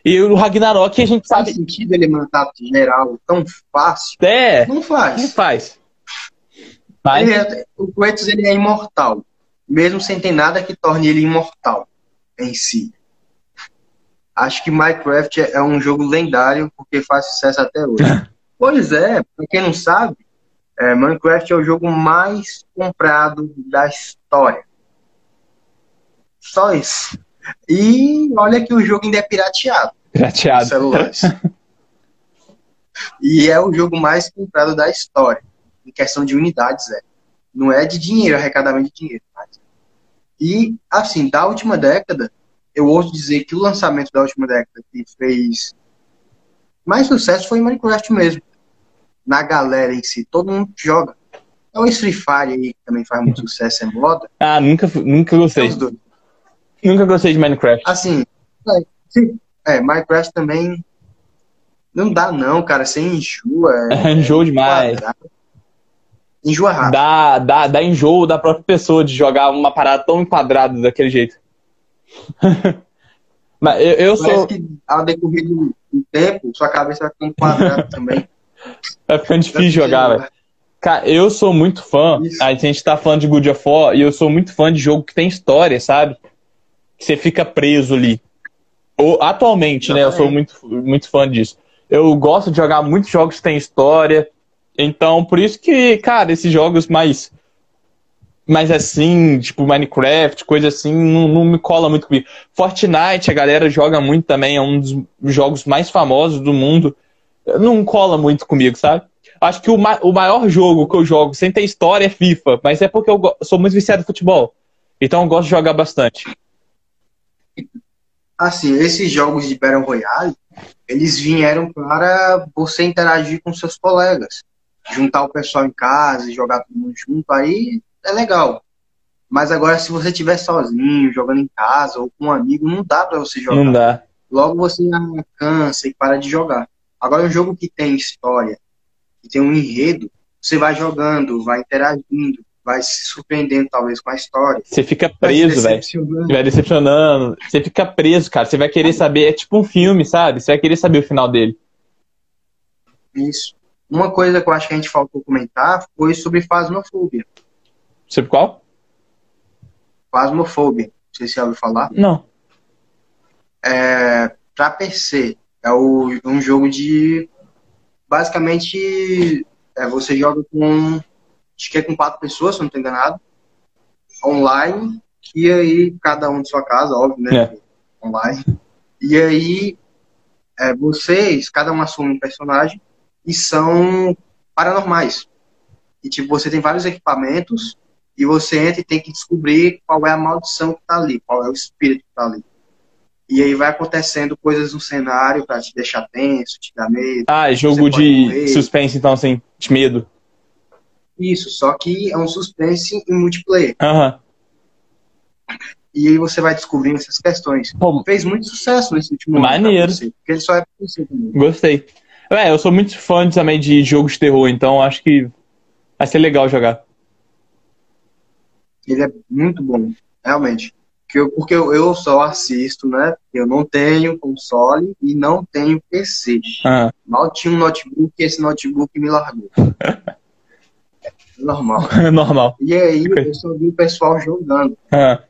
E o Ragnarok a gente Faz sabe. sentido ele matar geral tão fácil? É, Não não faz. faz. Mas, Ele é- o Kratos ele é imortal. Mesmo sem ter nada que torne ele imortal em si. Acho que Minecraft é um jogo lendário porque faz sucesso até hoje. pois é, pra quem não sabe, é, Minecraft é o jogo mais comprado da história. Só isso. E olha que o jogo ainda é pirateado. Pirateado. Celulares. e é o jogo mais comprado da história. Em questão de unidades, é. Não é de dinheiro, arrecadamento de dinheiro. Mas... E, assim, da última década, eu ouso dizer que o lançamento da última década que fez mais sucesso foi em Minecraft mesmo. Na galera em si, todo mundo joga. É o Free Fire aí, que também faz muito sucesso, é moda. Ah, nunca, nunca gostei. Nunca gostei de Minecraft. Assim, é, é, Minecraft também não dá não, cara, você enjoa. É, enjoa demais. Quadrado. Enjoa rápido. Dá, dá, dá enjoo da própria pessoa de jogar uma parada tão enquadrada daquele jeito. Mas eu, eu Parece sou. que ao decorrer do tempo, sua cabeça vai ficando quadrada também. Vai ficando difícil jogar, velho. Cara, eu sou muito fã. Isso. A gente tá falando de God of War e eu sou muito fã de jogo que tem história, sabe? Que você fica preso ali. Ou, atualmente, né? Eu sou muito, muito fã disso. Eu gosto de jogar muitos jogos que tem história. Então, por isso que, cara, esses jogos mais. Mais assim, tipo Minecraft, coisa assim, não, não me cola muito comigo. Fortnite, a galera joga muito também, é um dos jogos mais famosos do mundo. Não cola muito comigo, sabe? Acho que o, ma o maior jogo que eu jogo sem ter história é FIFA, mas é porque eu sou muito viciado em futebol. Então eu gosto de jogar bastante. Assim, esses jogos de Battle Royale, eles vieram para você interagir com seus colegas. Juntar o pessoal em casa e jogar todo mundo junto, aí é legal. Mas agora, se você estiver sozinho, jogando em casa ou com um amigo, não dá para você jogar. Não dá. Logo você cansa e para de jogar. Agora, um jogo que tem história, que tem um enredo, você vai jogando, vai interagindo, vai se surpreendendo talvez com a história. Você fica preso, velho. decepcionando. Vai decepcionando. Você fica preso, cara. Você vai querer saber. É tipo um filme, sabe? Você vai querer saber o final dele. Isso. Uma coisa que eu acho que a gente faltou comentar foi sobre fasmofobia. Sobre qual? Fasmofobia. Não sei se você ouviu falar. Não. É, para PC, é o- um jogo de. Basicamente, é, você joga com. Acho que é com quatro pessoas, se não estou enganado. Online. E aí, cada um de sua casa, óbvio, né? É. Online. E aí, é, vocês, cada um assume um personagem e são paranormais. E, tipo, você tem vários equipamentos e você entra e tem que descobrir qual é a maldição que tá ali, qual é o espírito que tá ali. E aí vai acontecendo coisas no cenário pra te deixar tenso, te dar medo. Ah, é jogo de morrer. suspense, então, assim, de medo. Isso, só que é um suspense em multiplayer. Aham. E aí você vai descobrindo essas questões. Pô, Fez muito sucesso nesse último ano. pra Maneiro. Porque ele só é pra você também. gostei. É, eu sou muito fã também de jogos de terror, então acho que vai ser legal jogar. Ele é muito bom, realmente. Que eu- porque eu, eu só assisto, né? Eu não tenho console e não tenho PC. Ah, Mal tinha um notebook e esse notebook me largou. Normal. normal. E aí eu só vi o pessoal jogando. Ah,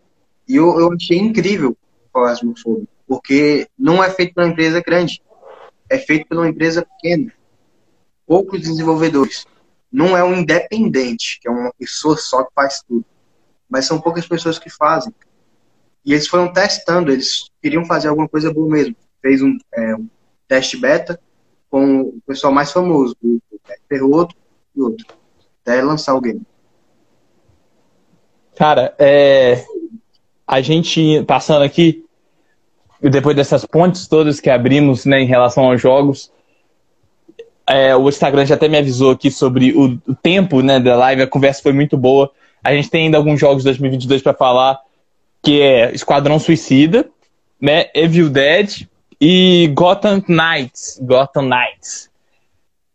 E eu, eu achei incrível o Phasmophobia, porque não é feito por uma empresa grande, é feito por uma empresa pequena. Poucos desenvolvedores. Não é um independente, que é uma pessoa só que faz tudo. Mas são poucas pessoas que fazem. E eles foram testando, eles queriam fazer alguma coisa boa mesmo. Fez um, é, um teste beta com o pessoal mais famoso, o Terroto e outro. Até lançar o game. Cara, é... a gente passando aqui, depois dessas pontes todas que abrimos né, em relação aos jogos, é, o Instagram já até me avisou aqui sobre o, o tempo né, da live, a conversa foi muito boa. A gente tem ainda alguns jogos de 2022 para falar, que é Esquadrão Suicida, né, Evil Dead e Gotham Knights. Gotham Knights.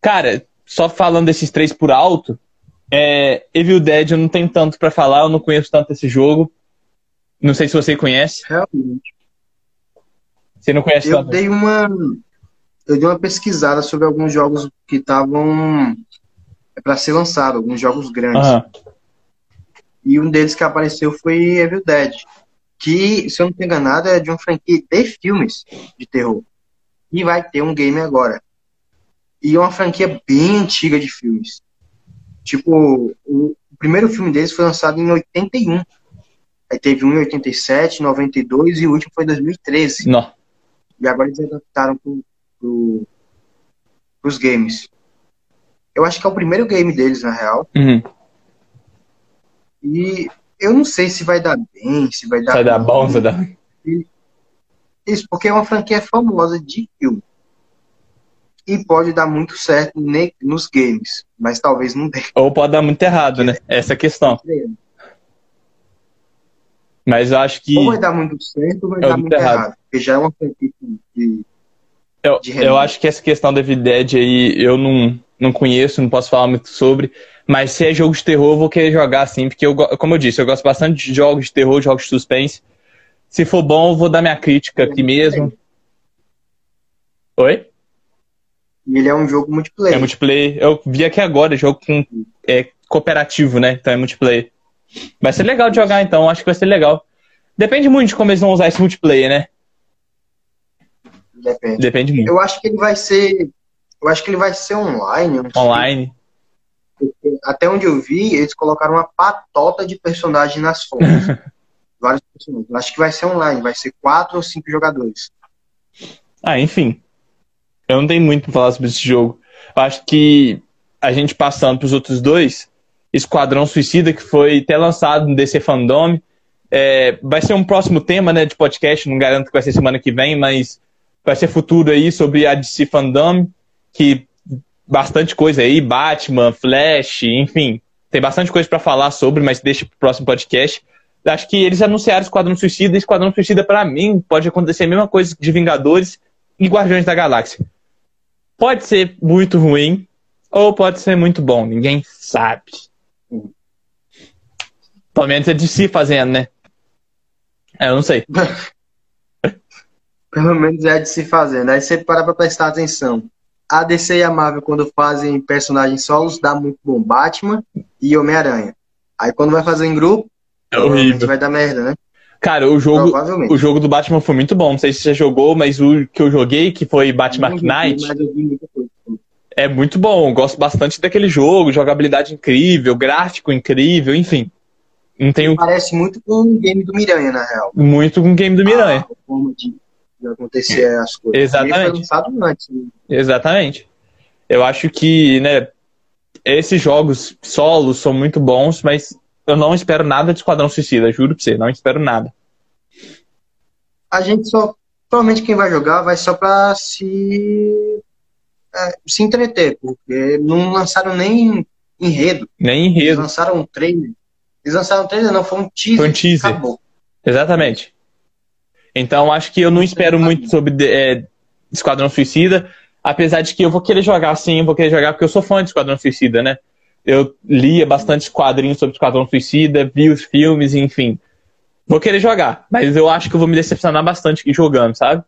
Cara, só falando desses três por alto, é, Evil Dead eu não tenho tanto pra falar, eu não conheço tanto esse jogo. Não sei se você conhece. Realmente. Você não conhece Eu tanto? dei uma eu dei uma pesquisada sobre alguns jogos que estavam para ser lançado, alguns jogos grandes. E um deles que apareceu foi Evil Dead, que, se eu não estou enganado, é de uma franquia de filmes de terror. E vai ter um game agora. E é uma franquia bem antiga de filmes. Tipo, o, primeiro filme deles foi lançado em 81. Aí teve um em 87, 92 e o último foi em 2013. Não. E agora eles adaptaram pro, pro, pros games. Eu acho que é o primeiro game deles, na real. Uhum. E eu não sei se vai dar bem, se vai dar Vai dar bom, vai dar. Isso, porque é uma franquia famosa de filme. E pode dar muito certo ne- nos games, mas talvez não dê. Ou pode dar muito errado, né? Essa é a questão. Mas eu acho que. Ou vai dar muito certo ou vai É dar muito errado. errado. Porque já é uma franquia de. Eu, de eu acho que essa questão da Evil Dead aí eu não, não conheço, não posso falar muito sobre. Mas se é jogo de terror, eu vou querer jogar assim, porque eu, como eu disse, eu gosto bastante de jogos de terror, jogos de suspense. Se for bom, eu vou dar minha crítica aqui mesmo. Oi? E ele é um jogo multiplayer. É multiplayer. Eu vi aqui agora, jogo com, é cooperativo, né? Então é multiplayer. Vai ser legal de jogar, então. Acho que vai ser legal. Depende muito de como eles vão usar esse multiplayer, né? Depende. Depende muito. Eu acho que ele vai ser. Eu acho que ele vai ser online. Online. Porque Até onde eu vi, eles colocaram uma patota de personagens nas fotos. Vários personagens. Eu acho que vai ser online, vai ser quatro ou cinco jogadores. Ah, enfim. Eu não tenho muito pra falar sobre esse jogo. Eu acho que a gente passando pros outros dois, Esquadrão Suicida, que foi até lançado no DC Fandom. É, vai ser um próximo tema né, de podcast, não garanto que vai ser semana que vem, mas vai ser futuro aí sobre a DC Fandom, que bastante coisa aí, Batman, Flash, enfim, tem bastante coisa pra falar sobre, mas deixa pro próximo podcast. Acho que eles anunciaram Esquadrão Suicida, e Esquadrão Suicida pra mim pode acontecer a mesma coisa de Vingadores e Guardiões da Galáxia. Pode ser muito ruim ou pode ser muito bom, ninguém sabe. Pelo menos é de si fazendo, né? É, eu não sei. Pelo menos é de se fazer. Aí você para pra prestar atenção. A DC e a Marvel, quando fazem personagens solos, dá muito bom. Batman e Homem-Aranha. Aí quando vai fazer em grupo, É horrível. vai dar merda, né? Cara, o jogo, o jogo do Batman foi muito bom. Não sei se você já jogou, mas o que eu joguei, que foi Batman Knight, é muito bom. Gosto bastante daquele jogo, jogabilidade incrível, gráfico incrível, enfim. Não tenho Parece muito com o game do Miranha, na real. muito com o game do Miranha. A forma de, de acontecer as coisas. Exatamente. Foi lançado antes. né? Exatamente. Eu acho que, né, esses jogos solos são muito bons, mas eu não espero nada de Esquadrão Suicida, juro pra você, não espero nada. A gente só. Provavelmente quem vai jogar vai só pra se. é, se entreter, porque não lançaram nem enredo. Nem Eles enredo. lançaram um trailer. Eles lançaram um trailer, não, foi um teaser. Foi um teaser. Acabou. Exatamente. Então acho que eu não espero muito sobre é, Esquadrão Suicida, apesar de que eu vou querer jogar sim, eu vou querer jogar porque eu sou fã de Esquadrão Suicida, né? Eu lia bastante quadrinhos sobre Esquadrão Suicida, vi os filmes, enfim. Vou querer jogar, mas eu acho que eu vou me decepcionar bastante jogando, sabe?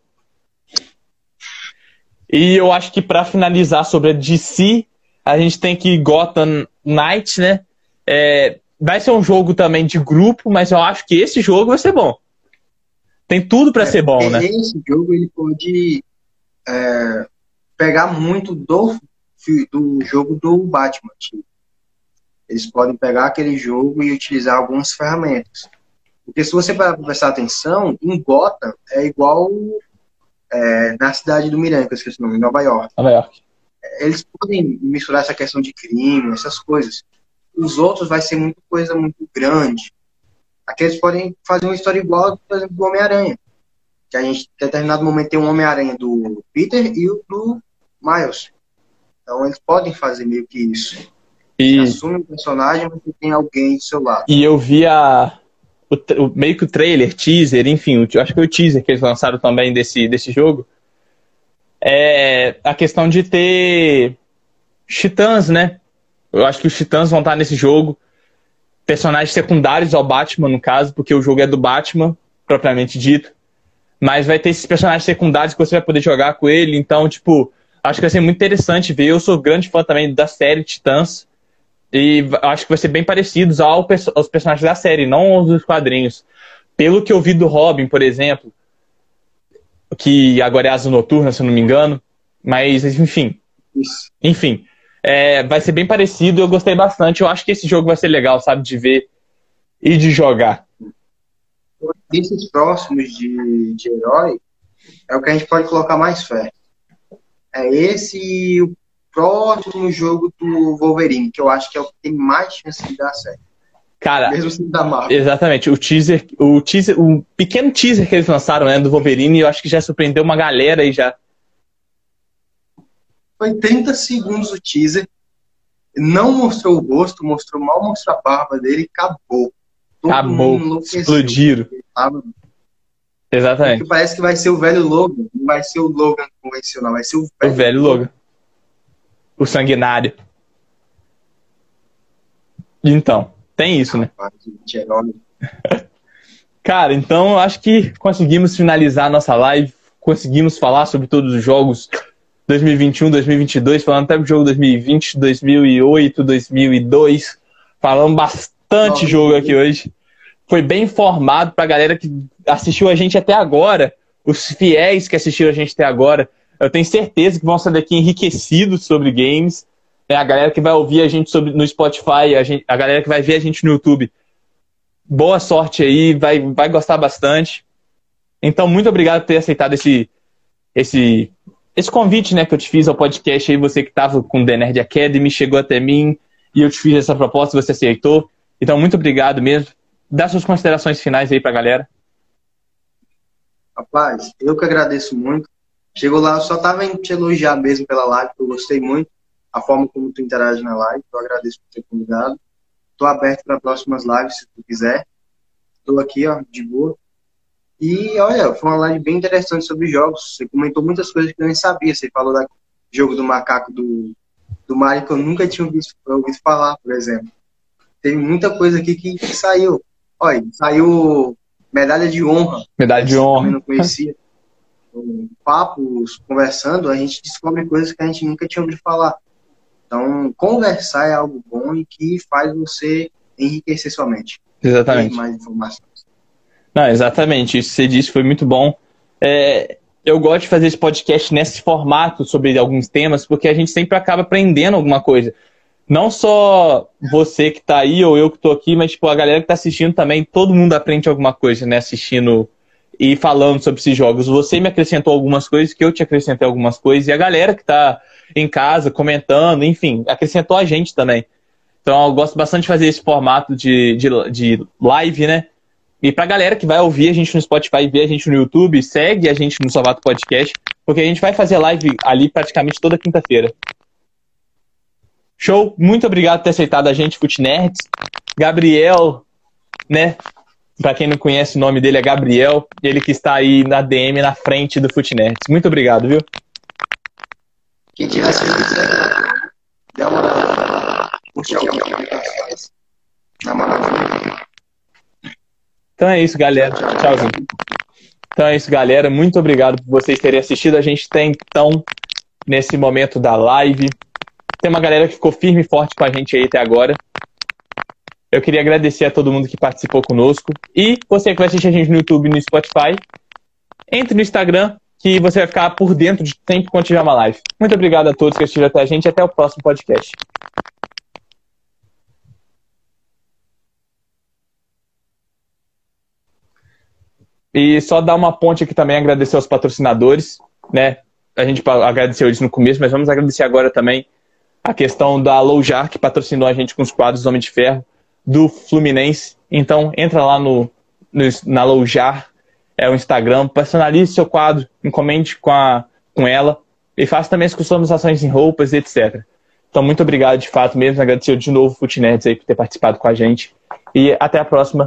E eu acho que pra finalizar sobre a DC, a gente tem que Gotham Knight, né? É, vai ser um jogo também de grupo, mas eu acho que esse jogo vai ser bom. Tem tudo pra ser bom, né? Esse jogo ele pode é, pegar muito do, do jogo do Batman. tipo. Eles podem pegar aquele jogo e utilizar algumas ferramentas. Porque se você parar pra prestar atenção, em Gotham é igual é, na cidade do Miranha, que eu esqueci o nome, em Nova York. Nova York. Eles podem misturar essa questão de crime, essas coisas. Os outros vai ser muita coisa muito grande. Aqui eles podem fazer uma história igual, por exemplo, do Homem-Aranha. Que a gente, em determinado momento, tem um Homem-Aranha do Peter e o do Miles. Então eles podem fazer meio que isso. E, Assume um personagem, mas tem alguém do seu lado. e eu vi a, o, o- meio que o trailer, teaser, enfim, o- acho que foi o teaser que eles lançaram também desse, desse jogo. É a questão de ter titãs, né? Eu acho que os titãs vão estar nesse jogo. Personagens secundários ao Batman, no caso, porque o jogo é do Batman, propriamente dito. Mas vai ter esses personagens secundários que você vai poder jogar com ele. Então, tipo, acho que vai ser muito interessante ver. Eu sou grande fã também da série Titãs. E acho que vai ser bem parecidos ao, aos personagens da série, não aos dos quadrinhos. Pelo que eu vi do Robin, por exemplo, que agora é Asa Noturna, se eu não me engano. Mas, enfim, Isso. enfim, é, vai ser bem parecido. Eu gostei bastante. Eu acho que esse jogo vai ser legal, sabe, de ver e de jogar. desses próximos de, de herói, é o que a gente pode colocar mais fé. É esse e o próximo jogo do Wolverine, que eu acho que é o que tem mais chance de dar certo. Cara, Mesmo sem da Marvel. exatamente. O teaser, o teaser, o pequeno teaser que eles lançaram, né, do Wolverine, eu acho que já surpreendeu uma galera e já. Foi 30 segundos o teaser. Não mostrou o rosto, mostrou mal, mostrou a barba dele e acabou. Todo acabou. Explodiram. Exatamente. Porque parece que vai ser o velho Logan. Não vai ser o Logan convencional, vai ser o velho, o velho Logan. O sanguinário. Então. Tem isso, né? Cara, então acho que conseguimos finalizar a nossa live, conseguimos falar sobre todos os jogos 2021, 2022, falando até do jogo 2020, 2008, 2002. Falamos bastante jogo aqui hoje. Foi bem informado pra galera que assistiu a gente até agora, os fiéis que assistiram a gente até agora. Eu tenho certeza que vão sair daqui enriquecidos sobre games é a galera que vai ouvir a gente sobre, no Spotify, a, gente, a galera que vai ver a gente no YouTube. Boa sorte aí, vai, vai gostar bastante. Então, muito obrigado por ter aceitado esse, esse, esse convite né, que eu te fiz ao podcast aí, você que estava com o The Nerd Academy, chegou até mim e eu te fiz essa proposta, você aceitou. Então, muito obrigado mesmo. Dá suas considerações finais aí pra galera. Rapaz, eu que agradeço muito. Chegou lá, eu só tava indo te elogiar mesmo pela live, que eu gostei muito a forma como tu interage na live. Eu agradeço por ter convidado. Estou aberto para próximas lives, se tu quiser. Estou aqui, ó, de boa. E olha, foi uma live bem interessante sobre jogos. Você comentou muitas coisas que eu nem sabia. Você falou do jogo do macaco do, do Mario que eu nunca tinha ouvido, ouvido falar, por exemplo. Teve muita coisa aqui que, que saiu. Olha, saiu medalha de honra. Medalha de honra. Eu não conhecia. Papos, conversando, a gente descobre coisas que a gente nunca tinha ouvido falar. Então, conversar é algo bom e que faz você enriquecer sua mente. Exatamente. mais informações. Não, exatamente. Isso que você disse foi muito bom. É, eu gosto de fazer esse podcast nesse formato sobre alguns temas, porque a gente sempre acaba aprendendo alguma coisa. Não só você que está aí ou eu que estou aqui, mas tipo, a galera que está assistindo também, todo mundo aprende alguma coisa, né? Assistindo e falando sobre esses jogos. Você me acrescentou algumas coisas, que eu te acrescentei algumas coisas, e a galera que está em casa, comentando, enfim, acrescentou a gente também. Então eu gosto bastante de fazer esse formato de, de, de live, né? E pra galera que vai ouvir a gente no Spotify e ver a gente no YouTube, segue a gente no Salvato Podcast, porque a gente vai fazer live ali praticamente toda quinta-feira. Show! Muito obrigado por ter aceitado a gente, Futnerds. Gabriel, né? Pra quem não conhece o nome dele é Gabriel, ele que está aí na DM na frente do Futnerds. Muito obrigado, viu? Quem tiver dá uma Então é isso, galera. Tchauzinho. Então é isso, galera. Muito obrigado por vocês terem assistido. A gente tem, então, nesse momento da live. Tem uma galera que ficou firme e forte com a gente aí até agora. Eu queria agradecer a todo mundo que participou conosco. E você que vai assistir a gente no YouTube e no Spotify, entre no Instagram, que você vai ficar por dentro de sempre quando tiver uma live. Muito obrigado a todos que assistiram até a gente e até o próximo podcast. E só dar uma ponte aqui também, agradecer aos patrocinadores, né? A gente agradeceu eles no começo, mas vamos agradecer agora também a questão da Loujar, que patrocinou a gente com os quadros Homem de Ferro, do Fluminense. Então, entra lá no, no na Loujar, é o Instagram, personalize seu quadro, encomende com, a, com ela e faça também as customizações em roupas, etc. Então, muito obrigado de fato mesmo. Agradecer de novo o Futinerds aí por ter participado com a gente. E até a próxima.